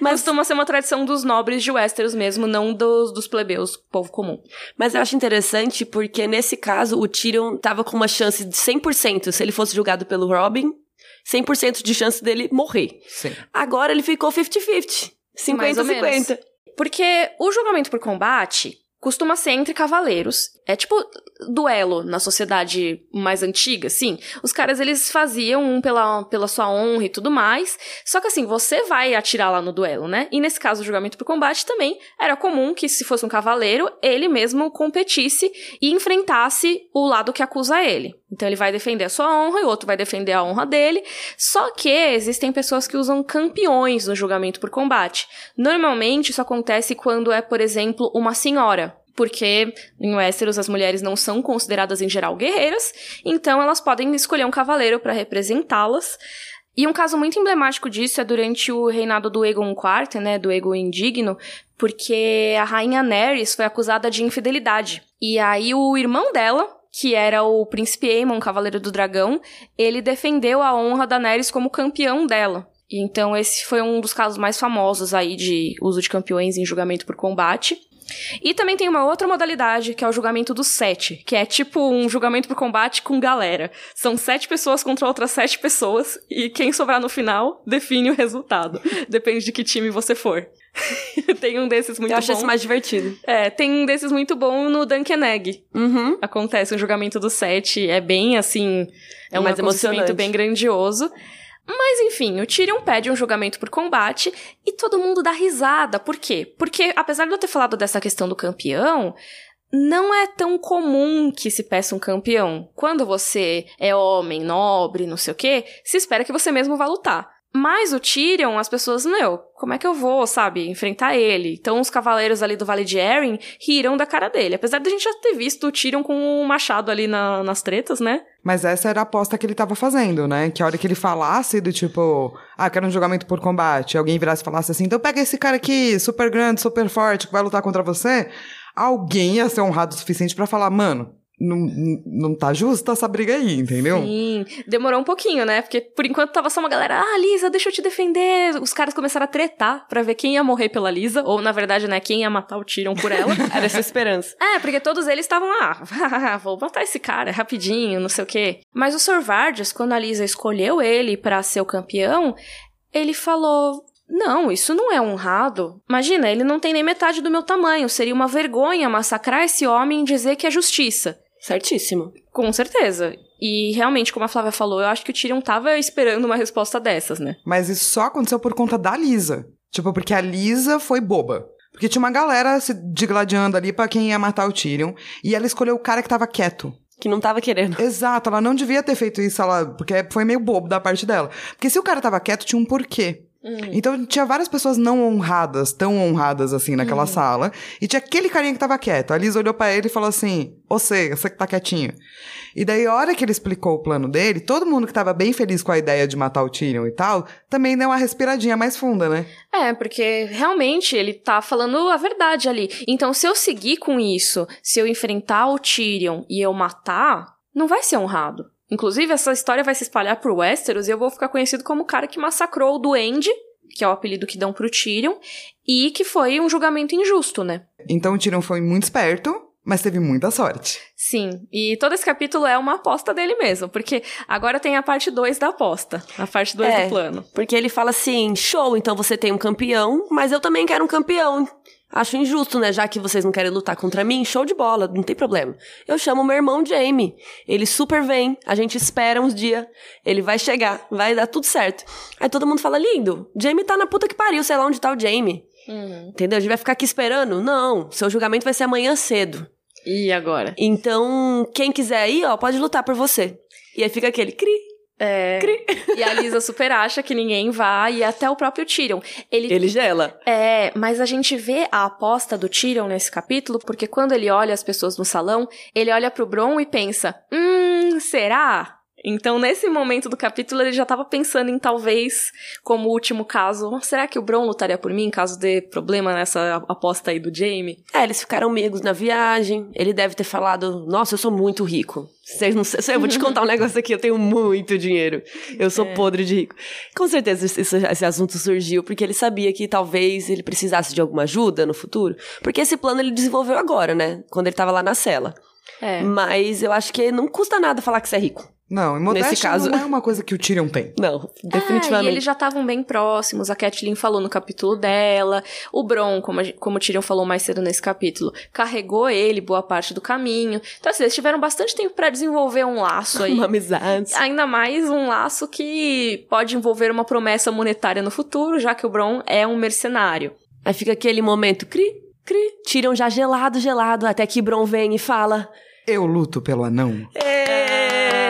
Mas costuma ser uma tradição dos nobres de Westeros mesmo, não dos, dos plebeus, povo comum. Mas eu acho interessante porque nesse caso o Tyrion tava com uma chance de 100% se ele fosse julgado pelo Robin, 100% de chance dele morrer. Sim. Agora ele ficou 50-50. 50-50. Porque o julgamento por combate costuma ser entre cavaleiros. É tipo duelo na sociedade mais antiga, assim. Os caras, eles faziam um pela, pela sua honra e tudo mais. Só que assim, você vai atirar lá no duelo, né? E nesse caso, o julgamento por combate também era comum que, se fosse um cavaleiro, ele mesmo competisse e enfrentasse o lado que acusa ele. Então ele vai defender a sua honra e o outro vai defender a honra dele. Só que existem pessoas que usam campeões no julgamento por combate. Normalmente isso acontece quando é, por exemplo, uma senhora porque em Westeros as mulheres não são consideradas em geral guerreiras, então elas podem escolher um cavaleiro para representá-las. E um caso muito emblemático disso é durante o reinado do Egon IV, né, do Egon Indigno, porque a rainha Nerys foi acusada de infidelidade. E aí o irmão dela, que era o príncipe Aemon, cavaleiro do dragão, ele defendeu a honra da Nerys como campeão dela. Então esse foi um dos casos mais famosos aí de uso de campeões em julgamento por combate. E também tem uma outra modalidade, que é o julgamento dos sete, que é tipo um julgamento por combate com galera. São sete pessoas contra outras sete pessoas, e quem sobrar no final define o resultado. Depende de que time você for. tem um desses muito bom. Eu acho esse mais divertido. É, tem um desses muito bom no Dunkin' Egg. Uhum. Acontece o julgamento dos sete, é bem assim... É um Mais emocionante. bem grandioso. Mas enfim, o Tyrion pede um julgamento por combate e todo mundo dá risada. Por quê? Porque, apesar de eu ter falado dessa questão do campeão, não é tão comum que se peça um campeão. Quando você é homem, nobre, não sei o quê, se espera que você mesmo vá lutar. Mas o Tyrion, as pessoas, meu, como é que eu vou, sabe, enfrentar ele? Então os cavaleiros ali do Vale de Arryn riram da cara dele. Apesar da gente já ter visto o Tyrion com um machado ali na- nas tretas, né? Mas essa era a aposta que ele tava fazendo, né? Que a hora que ele falasse do tipo, ah, quero um julgamento por combate, alguém virasse e falasse assim, então pega esse cara aqui, super grande, super forte, que vai lutar contra você, alguém ia ser honrado o suficiente pra falar, mano, não, não tá justa essa briga aí, entendeu? Sim, demorou um pouquinho, né? Porque por enquanto tava só uma galera, ah, Lisa, deixa eu te defender. Os caras começaram a tretar pra ver quem ia morrer pela Lisa, ou na verdade, né, quem ia matar o Tyrion por ela. Era essa esperança. É, porque todos eles estavam, ah, vou matar esse cara rapidinho, não sei o quê. Mas o Sir Vargas, quando a Lisa escolheu ele pra ser o campeão, ele falou. Não, isso não é honrado. Imagina, ele não tem nem metade do meu tamanho. Seria uma vergonha massacrar esse homem e dizer que é justiça. Certíssimo. Com certeza. E realmente, como a Flávia falou, eu acho que o Tyrion tava esperando uma resposta dessas, né? Mas isso só aconteceu por conta da Lisa. Tipo, porque a Lisa foi boba. Porque tinha uma galera se digladiando ali pra quem ia matar o Tyrion. E ela escolheu o cara que tava quieto. Que não tava querendo. Exato, ela não devia ter feito isso, ela, porque foi meio bobo da parte dela. Porque se o cara tava quieto, tinha um porquê. Então tinha várias pessoas não honradas, tão honradas assim naquela sala, e tinha aquele carinha que tava quieto. A Liz olhou pra ele e falou assim: Você, você que tá quietinho. E daí, a hora que ele explicou o plano dele, todo mundo que tava bem feliz com a ideia de matar o Tyrion e tal, também deu uma respiradinha mais funda, né? É, porque realmente ele tá falando a verdade ali. Então, se eu seguir com isso, se eu enfrentar o Tyrion e eu matar, não vai ser honrado. Inclusive, essa história vai se espalhar por Westeros e eu vou ficar conhecido como o cara que massacrou o Duende, que é o apelido que dão pro Tyrion, e que foi um julgamento injusto, né? Então o Tyrion foi muito esperto, mas teve muita sorte. Sim, e todo esse capítulo é uma aposta dele mesmo, porque agora tem a parte 2 da aposta, a parte 2 É. do plano. Porque ele fala assim: show, então você tem um campeão, mas eu também quero um campeão. Acho injusto, né? Já que vocês não querem lutar contra mim, show de bola, não tem problema. Eu chamo meu irmão Jamie. Ele super vem, a gente espera uns dias. Ele vai chegar, vai dar tudo certo. Aí todo mundo fala: lindo, Jamie tá na puta que pariu, sei lá onde tá o Jamie. Entendeu? A gente vai ficar aqui esperando? Não, seu julgamento vai ser amanhã cedo. E agora? Então, quem quiser ir, ó, pode lutar por você. E aí fica aquele cri. É. E a Lisa super acha que ninguém vai, e até o próprio Tyrion. Ele, Ele gela. É, mas a gente vê a aposta do Tyrion nesse capítulo, porque quando ele olha as pessoas no salão, ele olha pro Bron e pensa: hum, será? Então, nesse momento do capítulo, ele já tava pensando em talvez, como último caso, será que o Bron lutaria por mim caso dê problema nessa aposta aí do Jaime? É, eles ficaram amigos na viagem. Ele deve ter falado: Nossa, eu sou muito rico. Vocês não sei, eu vou te contar um negócio aqui, eu tenho muito dinheiro. Eu sou podre de rico. Com certeza esse, esse- assunto surgiu porque ele sabia que talvez ele precisasse de alguma ajuda no futuro. Porque esse plano ele desenvolveu agora, né? Quando ele tava lá na cela. É. Mas eu acho que não custa nada falar que você é rico. Não, modéstia Nesse caso. não é uma coisa que o Tyrion tem. Não, É, definitivamente. e eles já estavam bem próximos, a Catelyn falou no capítulo dela, o Bron, como, a como o Tyrion falou mais cedo nesse capítulo, carregou ele boa parte do caminho. Então, assim, eles tiveram bastante tempo pra desenvolver um laço aí. Uma amizade. Ainda mais um laço que pode envolver uma promessa monetária no futuro, já que o Bron é um mercenário. Aí fica aquele momento, cri, cri, tiram já gelado, gelado, até que Bron vem e fala. Eu luto pelo anão. É.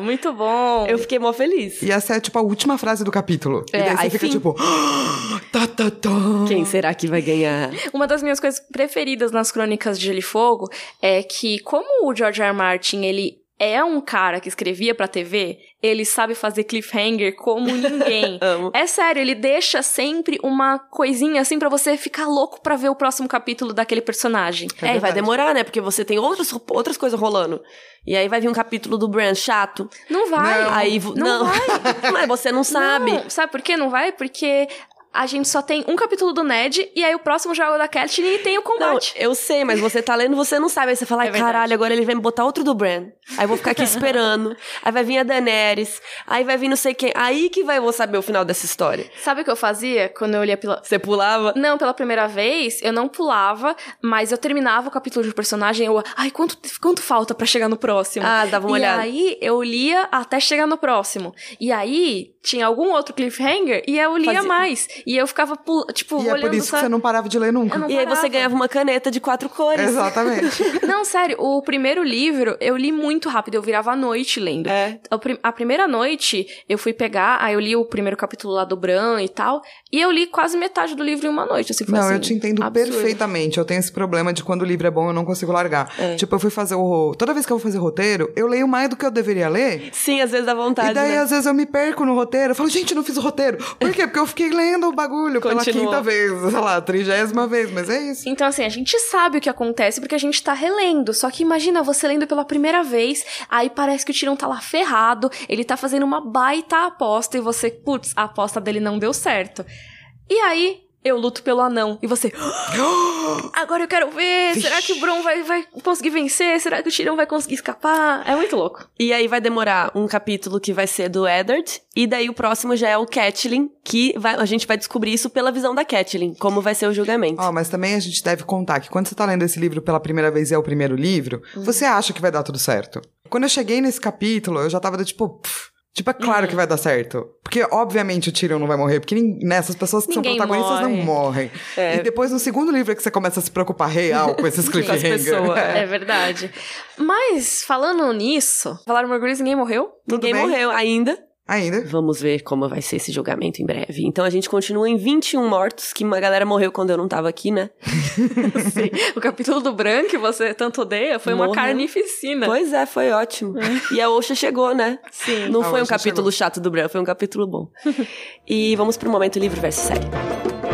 Muito bom. Eu fiquei mó feliz. E essa é, tipo, a última frase do capítulo. É, e daí você aí fica, fim. tipo... tá, tá, tá. Quem será que vai ganhar? Uma das minhas coisas preferidas nas Crônicas de Gelo e Fogo é que, como o George R. R. Martin, ele é um cara que escrevia pra TV, ele sabe fazer cliffhanger como ninguém. Amo. É sério, ele deixa sempre uma coisinha assim pra você ficar louco pra ver o próximo capítulo daquele personagem. É, e vai demorar, né? Porque você tem outros, outras coisas rolando. E aí vai vir um capítulo do Bran chato. Não vai. Não. Aí, Não não. vai. Mas você não sabe. Não, sabe por que não vai? Porque a gente só tem um capítulo do Ned e aí o próximo jogo da Catelyn e tem o Não, combate. eu sei, mas você tá lendo, você não sabe. Aí você fala, ai, É caralho, agora ele vai me botar outro do Bran. Aí eu vou ficar aqui esperando. Aí vai vir a Daenerys. Aí vai vir não sei quem. Aí que vai eu vou saber o final dessa história. Sabe o que eu fazia quando eu lia pela. Você pulava. Não, pela primeira vez, eu não pulava, mas eu terminava o capítulo de personagem, eu, ai, quanto, quanto falta pra chegar no próximo? Ah, dava uma e olhada. aí eu lia até chegar no próximo. E aí tinha algum outro cliffhanger e eu lia Fazia- mais. E eu ficava, tipo, E é olhando por isso que sabe? você não parava de ler nunca. E aí você ganhava uma caneta de quatro cores. Exatamente. Não, sério, o primeiro livro eu li muito rápido, eu virava à noite lendo. É. A prim- A primeira noite eu fui pegar, aí eu li o primeiro capítulo lá do Bran e tal, e eu li quase metade do livro em uma noite, assim, Não, assim, eu te entendo absurdo. perfeitamente. Eu tenho esse problema de quando o livro é bom, eu não consigo largar. Tipo, eu fui fazer o. Toda vez que eu vou fazer roteiro, eu leio mais do que eu deveria ler. Sim, às vezes dá vontade. e daí, né? às vezes, eu me perco no roteiro. Eu falo, gente, não fiz o roteiro. Por quê? Porque eu fiquei lendo o bagulho pela Continuou. quinta vez, sei lá, trigésima vez, mas é isso. Então, assim, a gente sabe o que acontece porque a gente tá relendo. Só que imagina você lendo pela primeira vez, aí parece que o Tyrion tá lá ferrado, ele tá fazendo uma baita aposta e você, putz, a aposta dele não deu certo. E aí, eu luto pelo anão. E você. Agora eu quero ver! Será que o Bron vai, vai conseguir vencer? Será que o Tyrion vai conseguir escapar? É muito louco. E aí vai demorar um capítulo que vai ser do Eddard, e daí o próximo já é o Catelyn, que vai- a gente vai descobrir isso pela visão da Catelyn, como vai ser o julgamento. Ó, mas também a gente deve contar que quando você tá lendo esse livro pela primeira vez e é o primeiro livro, Uhum. você acha que vai dar tudo certo. Quando eu cheguei nesse capítulo, eu já tava do tipo. pff, tipo, é claro Uhum. que vai dar certo. Porque, obviamente, o Tyrion não vai morrer. Porque nessas pessoas que Ninguém são protagonistas morre. não morrem. É. E depois, no segundo livro, é que você começa a se preocupar real com esses cliffhangers. pessoas, É, verdade. Mas, falando nisso, falaram Morgulhos, ninguém morreu? Tudo Ninguém bem? morreu ainda. Ainda. Vamos ver como vai ser esse julgamento em breve. Então a gente continua em 21 mortos, que uma galera morreu quando eu não tava aqui, né? Sim. O capítulo do Bran, que você tanto odeia, foi uma carnificina. Pois é, foi ótimo. E a Osha chegou, né? Sim. Não A foi um capítulo chegou. chato do Bran, foi um capítulo bom. e vamos pro momento livre versus série.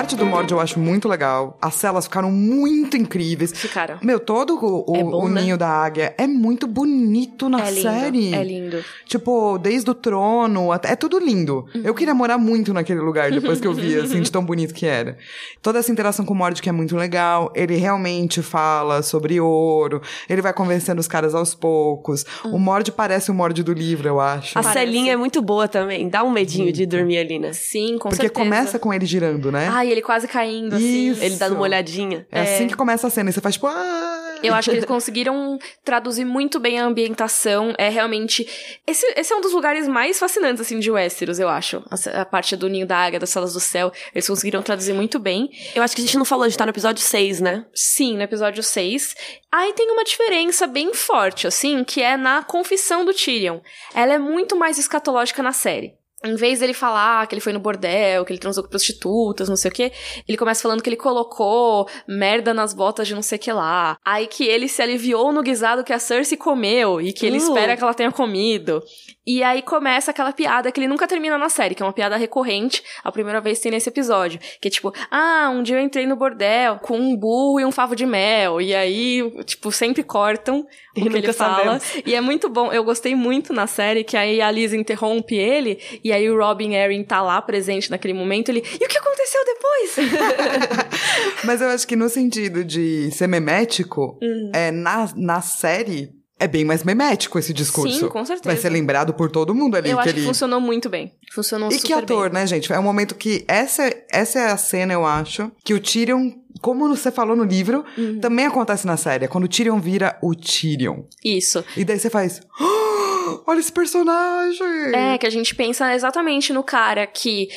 Parte do Mord eu acho muito legal. As celas ficaram muito incríveis. Ficaram. Meu, todo o, o- É bom, o né? ninho da águia é muito bonito na é lindo. série. É lindo. Tipo, desde o trono, até, é tudo lindo. Uhum. Eu queria morar muito naquele lugar depois que eu vi, assim, de tão bonito que era. Toda essa interação com o Mord que é muito legal. Ele realmente fala sobre ouro. Ele vai convencendo os caras aos poucos. O Mord parece o Mord do livro, eu acho. A Parece. celinha é muito boa também. Dá um medinho de dormir ali, né? Sim, com Porque certeza. começa com ele girando, né? Ai, ele quase caindo, assim. Isso. Ele dando uma olhadinha. É, assim que começa a cena. E você faz tipo. Ah! Eu acho que eles conseguiram traduzir muito bem a ambientação. É realmente. Esse, esse é um dos lugares mais fascinantes, assim, de Westeros, eu acho. A, a parte do Ninho da Águia, das Salas do Céu. Eles conseguiram traduzir muito bem. Eu acho que a gente não falou, a gente tá no episódio 6, né? Sim, no episódio 6. Aí tem uma diferença bem forte, assim, que é na confissão do Tyrion. Ela é muito mais escatológica na série. Em vez dele falar que ele foi no bordel, que ele transou com prostitutas, não sei o quê, ele começa falando que ele colocou merda nas botas de não sei o que lá. Aí que ele se aliviou no guisado que a Cersei comeu e que ele Uh. espera que ela tenha comido. E aí começa aquela piada que ele nunca termina na série, que é uma piada recorrente. A primeira vez tem nesse episódio. Que é tipo, ah, um dia eu entrei no bordel com um burro e um favo de mel. E aí, tipo, sempre cortam o que ele fala. sabemos. E é muito bom. Eu gostei muito na série que aí a Lisa interrompe ele. E aí o Robin Arryn tá lá presente naquele momento. Ele, e o que aconteceu depois? Mas eu acho que no sentido de ser memético, Hum. é, na, na série. É bem mais memético esse discurso. Sim, com certeza. Vai ser lembrado por todo mundo ali. eu acho ele... que funcionou muito bem. Funcionou E super que ator, bem. né, gente? É um momento que. Essa, essa é a cena, eu acho, que o Tyrion, como você falou no livro, Uhum. também acontece na série. É quando o Tyrion vira o Tyrion. Isso. E daí você faz. "Ah, olha esse personagem! É, que a gente pensa exatamente no cara que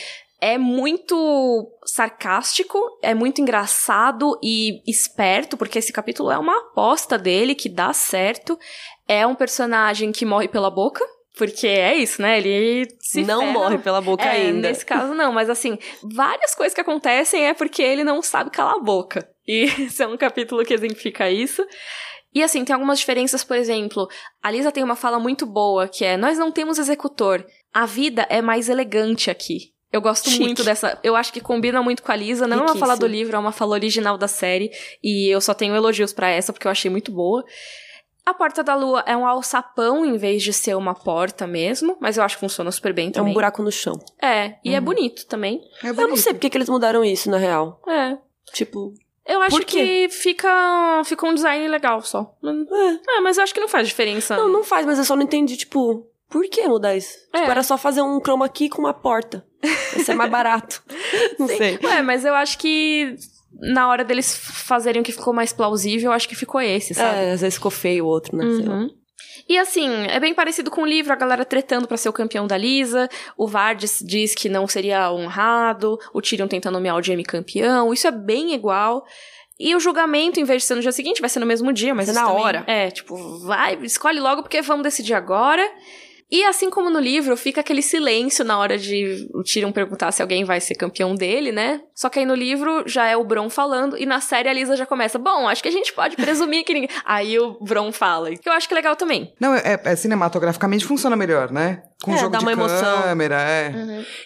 é muito sarcástico, é muito engraçado e esperto, porque esse capítulo é uma aposta dele que dá certo. É um personagem que morre pela boca. Porque é isso, né? Ele se não ferra. morre pela boca É, ainda. nesse caso não, mas assim, várias coisas que acontecem é porque ele não sabe calar a boca. E esse é um capítulo que exemplifica isso. E assim, tem algumas diferenças, por exemplo, a Lisa tem uma fala muito boa, que é: Nós não temos executor. A vida é mais elegante aqui. Eu gosto Chique. muito dessa. Eu acho que combina muito com a Lisa. Não é uma fala do livro, é uma fala original da série. E eu só tenho elogios pra essa, porque eu achei muito boa. A Porta da Lua é um alçapão em vez de ser uma porta mesmo, mas eu acho que funciona super bem É também. um buraco no chão. É, e é bonito também. É Eu não bonito. sei porque que eles mudaram isso, na real. É. Tipo, Eu acho Por quê? que fica, fica um design legal só. é. É, mas eu acho que não faz diferença. Não, não faz, mas eu só não entendi, tipo, por que mudar isso? É. Tipo, era só fazer um chroma key com uma porta. Ia ser mais barato. não Sim. sei. Ué, mas eu acho que na hora deles fazerem o que ficou mais plausível, eu acho que ficou esse, sabe? É, às vezes ficou feio o outro, né? Uhum. E assim, é bem parecido com o livro, a galera tretando pra ser o campeão da Lisa, o Vardes diz que não seria honrado, o Tyrion tenta nomear o Jaime campeão, isso é bem igual. E o julgamento, em vez de ser no dia seguinte, vai ser no mesmo dia, mas isso na também- hora. É, tipo, vai, escolhe logo porque vamos decidir agora. E assim como no livro, fica aquele silêncio na hora de o Tyrion perguntar se alguém vai ser campeão dele, né? Só que aí no livro já é o Bron falando, e na série a Lisa já começa, bom, acho que a gente pode presumir que ninguém... Aí o Bron fala, que eu acho que é legal também. Não, é, é- cinematograficamente funciona melhor, né? Com É, jogo dá de uma emoção. câmera, é.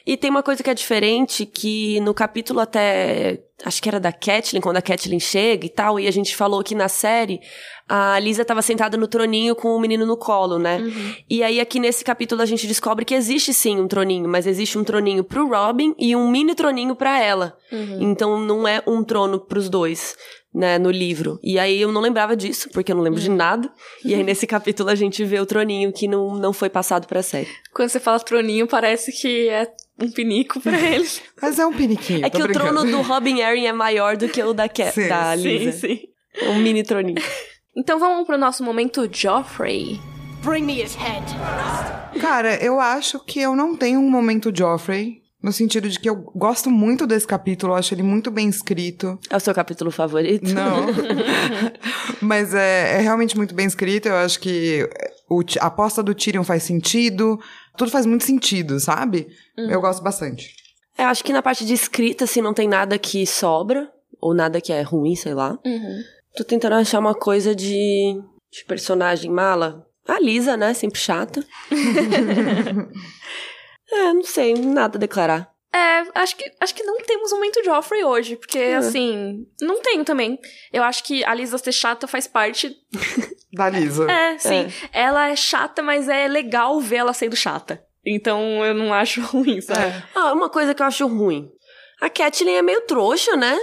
E tem uma coisa que é diferente, que no capítulo até. Acho que era da Catelyn, quando a Catelyn chega e tal, e a gente falou que na série a Lisa tava sentada no troninho com o menino no colo, né? E aí aqui nesse capítulo a gente descobre que existe sim um troninho, mas existe um troninho pro Robin e um mini troninho pra ela. Então não é um trono pros dois. Né, no livro. E aí eu não lembrava disso, porque eu não lembro de nada. E aí nesse capítulo a gente vê o troninho que não, não foi passado pra série. Quando você fala troninho, parece que é um pinico pra eles. Mas é um piniquinho. É tô que o brincando. trono do Robin Arryn é maior do que o da, Ca Sim, da sim, Lisa. sim. Um mini troninho. Então vamos pro nosso momento Joffrey. Bring me his head. Cara, eu acho que eu não tenho um momento Joffrey. No sentido de que eu gosto muito desse capítulo, acho ele muito bem escrito. É o seu capítulo favorito? Não. Mas é, é realmente muito bem escrito. Eu acho que o a aposta do Tyrion faz sentido. Tudo faz muito sentido, sabe? Eu gosto bastante. É, Eu acho que na parte de escrita, assim, não tem nada que sobra. Ou nada que é ruim, sei lá. Tô tentando achar uma coisa de, de personagem mala. A Lisa, né? Sempre chata. é, não sei, nada a declarar. É, acho que, acho que não temos um momento Joffrey hoje, porque, assim, não tenho também. Eu acho que a Lisa ser chata faz parte. Da Lisa. É, sim. Ela é chata, mas é legal ver ela sendo chata. Então eu não acho ruim, sabe? Ah, uma coisa que eu acho ruim. A Catelyn é meio trouxa, né?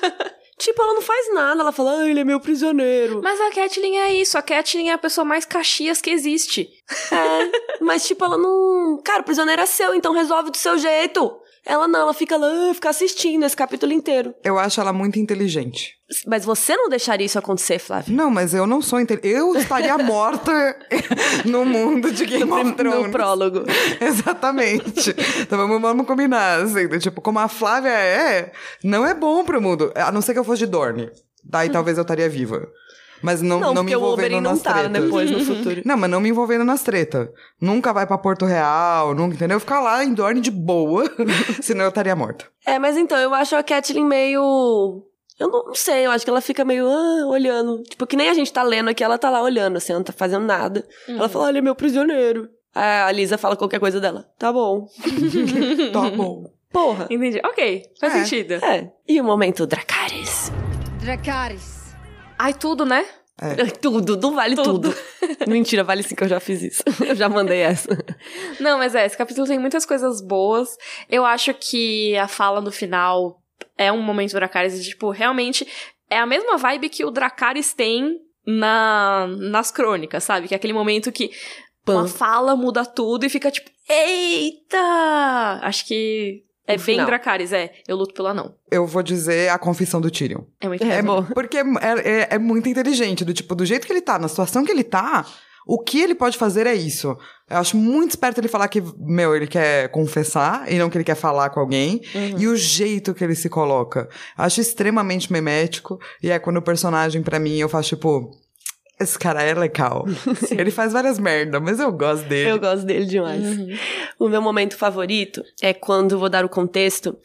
tipo, ela não faz nada. Ela fala, ah, ele é meu prisioneiro. Mas a Catelyn é isso. A Catelyn é a pessoa mais caxias que existe. É, mas tipo, ela não. Cara, o prisioneiro é seu, então resolve do seu jeito. Ela não, ela fica lá, fica assistindo esse capítulo inteiro. Eu acho ela muito inteligente. Mas você não deixaria isso acontecer, Flávia? Não, mas eu não sou inteligente. Eu estaria morta no mundo de Game of Thrones. No prólogo. Exatamente. Então vamos, vamos combinar, assim. Tipo, como a Flávia é, não é bom pro mundo. A não ser que eu fosse de Dorne. Daí talvez eu estaria viva. Mas não, Não, não, me porque o envolvendo Oberyn não nas tá tretas. depois no futuro. Não, mas não me envolvendo nas tretas. Nunca vai pra Porto Real, nunca, entendeu? Ficar lá em Dorne de boa, senão eu estaria morta. É, mas então, eu acho a Catelyn meio. Eu não, não sei, eu acho que ela fica meio ah, olhando. Tipo, que nem a gente tá lendo aqui, ela tá lá olhando, assim, ela não tá fazendo nada. Ela fala, olha, é meu prisioneiro. Aí a Lisa fala qualquer coisa dela. Tá bom. Tá bom. Porra. Entendi. Ok, faz É. sentido. É. E o momento Dracarys? Dracarys. Ai, tudo, né? Tudo, não vale tudo. Mentira, vale sim que eu já fiz isso. Eu já mandei essa. Não, mas é, esse capítulo tem muitas coisas boas. Eu acho que a fala no final é um momento Dracarys e, tipo, realmente é a mesma vibe que o Dracarys tem na, nas crônicas, sabe? Que é aquele momento que uma Pam. fala muda tudo e fica tipo, eita! Acho que é No bem final. Dracarys, é. Eu luto pelo anão. Eu vou dizer a confissão do Tyrion. É muito É bom. Porque é, é- é muito inteligente, do tipo, do jeito que ele tá, na situação que ele tá, o que ele pode fazer é isso. Eu acho muito esperto ele falar que, meu, ele quer confessar e não que ele quer falar com alguém. E o jeito que ele se coloca. Acho extremamente memético. E é quando o personagem, pra mim, eu faço tipo. Esse cara é legal. Ele faz várias merdas, mas eu gosto dele. Eu gosto dele demais. O meu momento favorito é quando vou dar o contexto,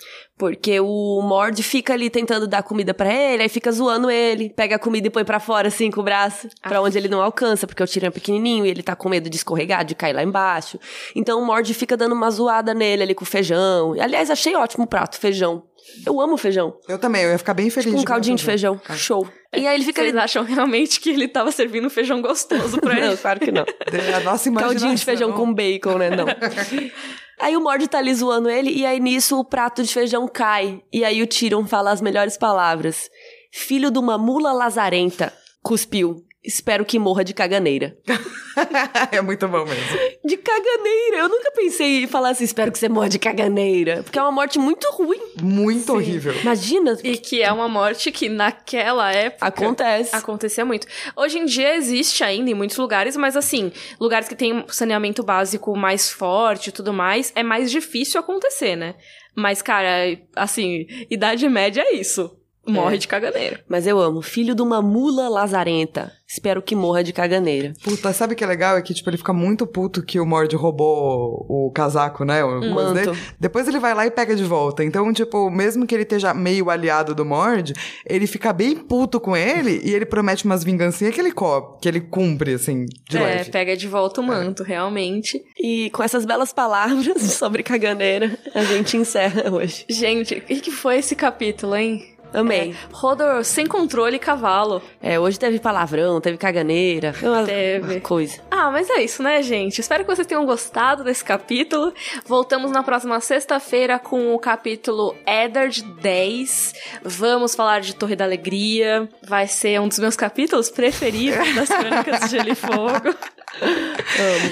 porque o Mord fica ali tentando dar comida pra ele, aí fica zoando ele, pega a comida e põe pra fora assim com o braço, pra onde ele não alcança, porque o tiro é pequenininho e ele tá com medo de escorregar, de cair lá embaixo. Então o Mord fica dando uma zoada nele ali com feijão. Aliás, achei ótimo o prato, feijão. Eu amo feijão. Eu também, eu ia ficar bem feliz. Tipo um de caldinho de comer feijão. Show. E aí ele fica Vocês ali. acham realmente que ele tava servindo feijão gostoso pra ele? Não, claro que não. A nossa imaginação. Caldinho de feijão com bacon, né? Não. Aí o Mord tá ali zoando ele, e aí nisso o prato de feijão cai. E aí o Tyrion fala as melhores palavras. Filho de uma mula lazarenta, cuspiu. Espero que morra de caganeira. é muito bom mesmo. De caganeira! Eu nunca pensei em falar assim, espero que você morra de caganeira. Porque é uma morte muito ruim. Muito horrível. Imagina. E que é uma morte que naquela época Acontece. acontecia muito. Hoje em dia existe ainda em muitos lugares, mas assim, lugares que tem saneamento básico mais forte e tudo mais, é mais difícil acontecer, né? Mas, cara, assim, idade média é isso. Morre É. de caganeira. Mas eu amo. Filho de uma mula lazarenta. Espero que morra de caganeira. Puta, sabe o que é legal? É que, tipo, ele fica muito puto que o Mord roubou o casaco, né? O dele. Depois ele vai lá e pega de volta. Então, tipo, mesmo que ele esteja meio aliado do Mord, ele fica bem puto com ele e ele promete umas vingancinhas que ele co que ele cumpre, assim, de é, leve. pega de volta o manto, realmente. E com essas belas palavras sobre caganeira, a gente encerra hoje. Gente, o que que foi esse capítulo, hein? Amei. Rodor sem controle cavalo. É, hoje teve palavrão, teve caganeira. Teve. coisa. Ah, mas é isso, né, gente? Espero que vocês tenham gostado desse capítulo. Voltamos na próxima sexta-feira com o capítulo Eddard 10. Vamos falar de Torre da Alegria. Vai ser um dos meus capítulos preferidos das Crônicas de Gelo e Fogo.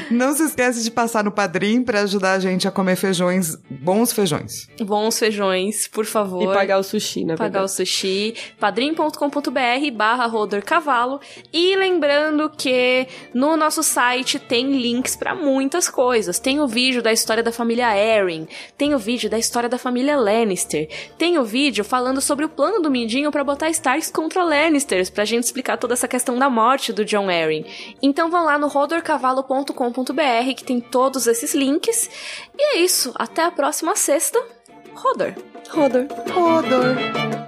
Não se esquece de passar no Padrim pra ajudar a gente a comer feijões, bons feijões. Bons feijões, por favor. E pagar o sushi, na pagar verdade. Sushi, padrim.com.br barra Rodor Cavalo. E lembrando que no nosso site tem links pra muitas coisas. Tem o vídeo da história da família Arryn, tem o vídeo da história da família Lannister, tem o vídeo falando sobre o plano do Mindinho pra botar Starks contra Lannisters, pra gente explicar toda essa questão da morte do John Arryn. Então vão lá no rodorcavalo.com.br que tem todos esses links. E é isso, até a próxima sexta. Rodor. Rodor. Rodor.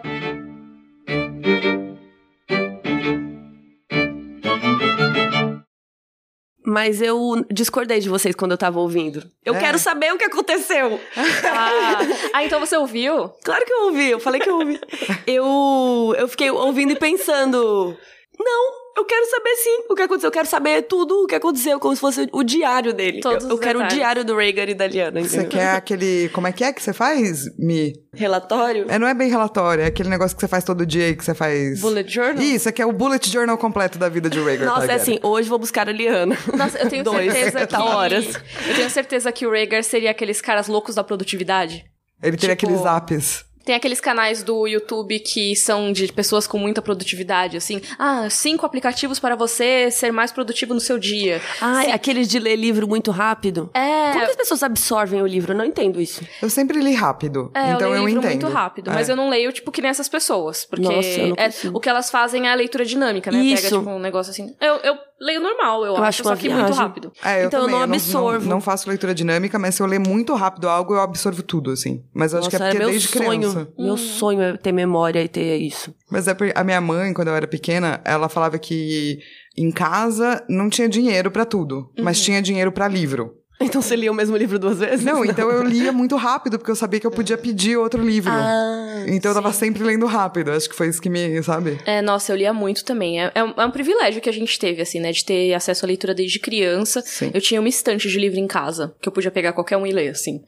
Mas eu discordei de vocês quando eu tava ouvindo. Eu É. quero saber o que aconteceu. Ah, ah, então você ouviu? Claro que eu ouvi, eu falei que eu ouvi. eu, eu fiquei ouvindo e pensando. Não, eu quero saber sim o que aconteceu. Eu quero saber tudo o que aconteceu, como se fosse o diário dele. Todos eu eu quero o diário do Rhaegar e da Liana. Você quer aquele. Como é que é que você faz, Mi? Relatório? É, não é bem relatório, é aquele negócio que você faz todo dia e que você faz. Bullet journal? Isso, é que é o bullet journal completo da vida de Rhaegar. Nossa, é Targaryen. assim, hoje vou buscar a Liana. Nossa, eu tenho Dois. certeza que. Tá horas. Eu tenho certeza que o Rhaegar seria aqueles caras loucos da produtividade. Ele teria tipo- aqueles apps. Tem aqueles canais do YouTube que são de pessoas com muita produtividade, assim. Ah, cinco aplicativos para você ser mais produtivo no seu dia. Ai, Sim. aqueles de ler livro muito rápido. É. Como que as pessoas absorvem o livro? Eu não entendo isso. Eu sempre li rápido. É, então eu eu, leio livro entendo. muito rápido, É. mas eu não leio, tipo, que nem essas pessoas. Porque Nossa, eu não é- o que elas fazem é a leitura dinâmica, né? Pega, Isso. tipo, um negócio assim. Eu, eu leio normal, eu, Eu acho, só que muito rápido. É, eu Então eu também, não Não, absorvo. não faço leitura dinâmica, mas se eu ler muito rápido algo, eu absorvo tudo, assim. Mas eu acho que é Nossa, porque era meu desde sonho. criança. Meu sonho é ter memória e ter isso. Mas é porque a minha mãe, quando eu era pequena, ela falava que em casa não tinha dinheiro pra tudo, mas Uhum. tinha dinheiro pra livro. Então você lia o mesmo livro duas vezes? Não, então eu lia muito rápido, porque eu sabia que eu podia pedir outro livro. Ah, então eu tava sempre lendo rápido. Acho que foi isso que me, sabe? É, nossa, eu lia muito também. É, é um, é um privilégio que a gente teve, assim, né? De ter acesso à leitura desde criança. Sim. Eu tinha uma estante de livro em casa, que eu podia pegar qualquer um e ler, assim.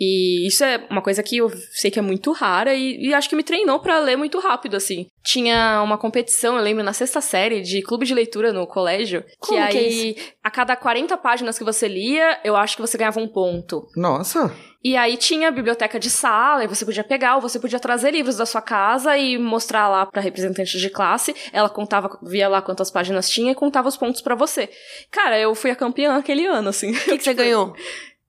E isso é uma coisa que eu sei que é muito rara e, e acho que me treinou pra ler muito rápido, assim. Tinha uma competição, eu lembro, na sexta série de clube de leitura no colégio. Como que que é aí, a cada 40 páginas que você lia, eu acho que você ganhava um ponto. Nossa! E aí tinha a biblioteca de sala, e você podia pegar, ou você podia trazer livros da sua casa e mostrar lá pra representante de classe. Ela contava, via lá quantas páginas tinha e contava os pontos pra você. Cara, eu fui a campeã aquele ano, assim. O que, que você ganhou?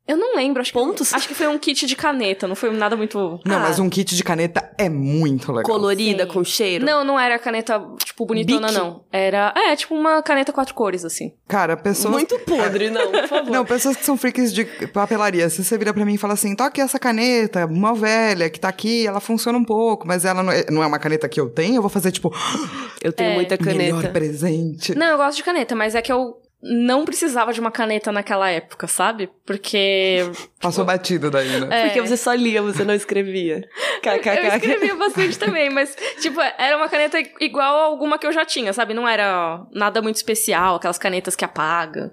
Eu não lembro, acho Pontos? que acho que foi um kit de caneta, não foi nada muito Não, Ah. mas um kit de caneta é muito legal. Colorida, Sim. com cheiro. Não, não era caneta, tipo, bonitona, Bic? não. Era, é, tipo uma caneta quatro cores, assim. Cara, pessoas. Muito podre, não, por favor. Não, pessoas que são freaks de papelaria. Se você vira pra mim e fala assim, toque essa caneta, uma velha que tá aqui, ela funciona um pouco, mas ela não é, não é uma caneta que eu tenho, eu vou fazer, tipo, Eu tenho É. muita melhor caneta. presente. Não, eu gosto de caneta, mas é que eu não precisava de uma caneta naquela época, sabe? Porque Passou batido daí, né? É. Porque você só lia, você não escrevia. eu escrevia bastante também, mas, tipo, era uma caneta igual a alguma que eu já tinha, sabe? Não era nada muito especial, aquelas canetas que apaga.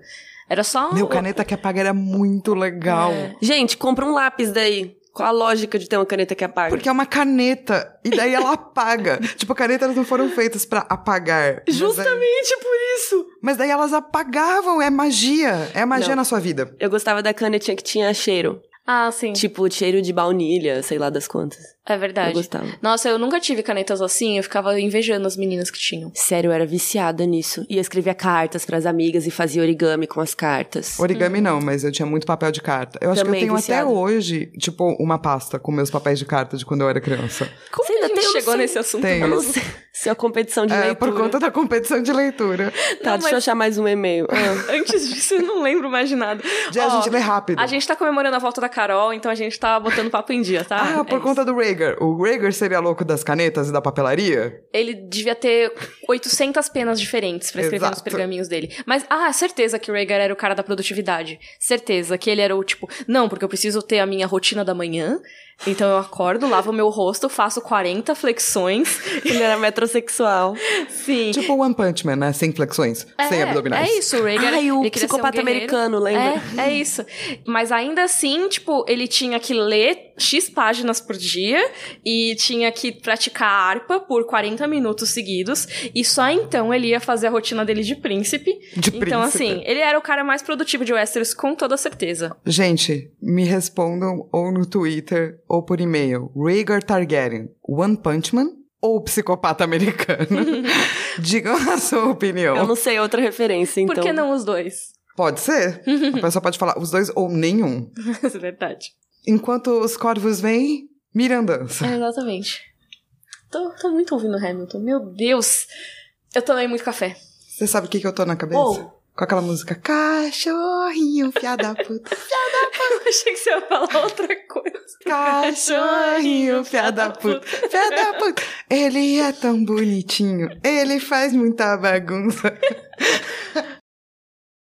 Era só. Meu, caneta que apaga era muito legal. É. Gente, compra um lápis daí. Qual a lógica de ter uma caneta que apaga? Porque é uma caneta. E daí ela apaga. tipo, canetas não foram feitas pra apagar. Justamente por isso. Mas daí elas apagavam. É magia. É magia Não. na sua vida. Eu gostava da canetinha que tinha cheiro. Ah, sim. Tipo, cheiro de baunilha, sei lá das quantas. É Eu verdade. gostava. Nossa, eu nunca tive canetas assim, eu ficava invejando as meninas que tinham. Sério, eu era viciada nisso. E eu escrevia cartas pras amigas e fazia origami com as cartas. Origami não, mas eu tinha muito papel de carta. Eu acho Também que eu tenho viciada. até hoje, tipo, uma pasta com meus papéis de carta de quando eu era criança. Como Você que a ainda gente tem? Eu não chegou sei. nesse assunto? Tenho. Eu não mesmo? sei se é a competição de É, leitura. por conta da competição de leitura. Tá, Não, deixa eu mas- achar mais um e-mail. Ah. Antes disso, eu não lembro mais de nada. Já a gente lê rápido. A gente tá comemorando a volta da Carol, então a gente tá botando papo em dia, tá? Ah, por É conta do Rhaegar. O Rhaegar seria louco das canetas e da papelaria? Ele devia ter 800 penas diferentes pra escrever nos Exato. pergaminhos dele. Mas, ah, certeza que o Rhaegar era o cara da produtividade. Certeza que ele era o tipo, não, porque eu preciso ter a minha rotina da manhã. Então eu acordo, lavo meu rosto, faço 40 flexões. Ele era metrosexual. Sim. Tipo o One Punch Man, né? Sem flexões, sem abdominais. É isso, o Rhaegar. Ai, o um psicopata guerreiro. americano, lembra? É, é isso. Mas ainda assim, tipo, ele tinha que ler X páginas por dia e tinha que praticar harpa por 40 minutos seguidos. E só então ele ia fazer a rotina dele de príncipe. De então, príncipe. assim, ele era o cara mais produtivo de Westeros, com toda certeza. Gente, me respondam ou no Twitter ou por e-mail. Rhaegar Targaryen, One Punch Man ou psicopata americano? Digam a sua opinião. Eu não sei outra referência, então. Por que não os dois? Pode ser? a pessoa pode falar os dois ou nenhum. é verdade. Enquanto os corvos vêm, Miriam dança. É, exatamente. Tô, tô muito ouvindo Hamilton. Meu Deus! Eu tomei muito café. Você sabe o que, que eu tô na cabeça? Oh. Com aquela música Cachorrinho, fiada puta. Eu achei que você ia falar outra coisa. Cachorrinho, fiada puta. Puta. Ele é tão bonitinho. Ele faz muita bagunça.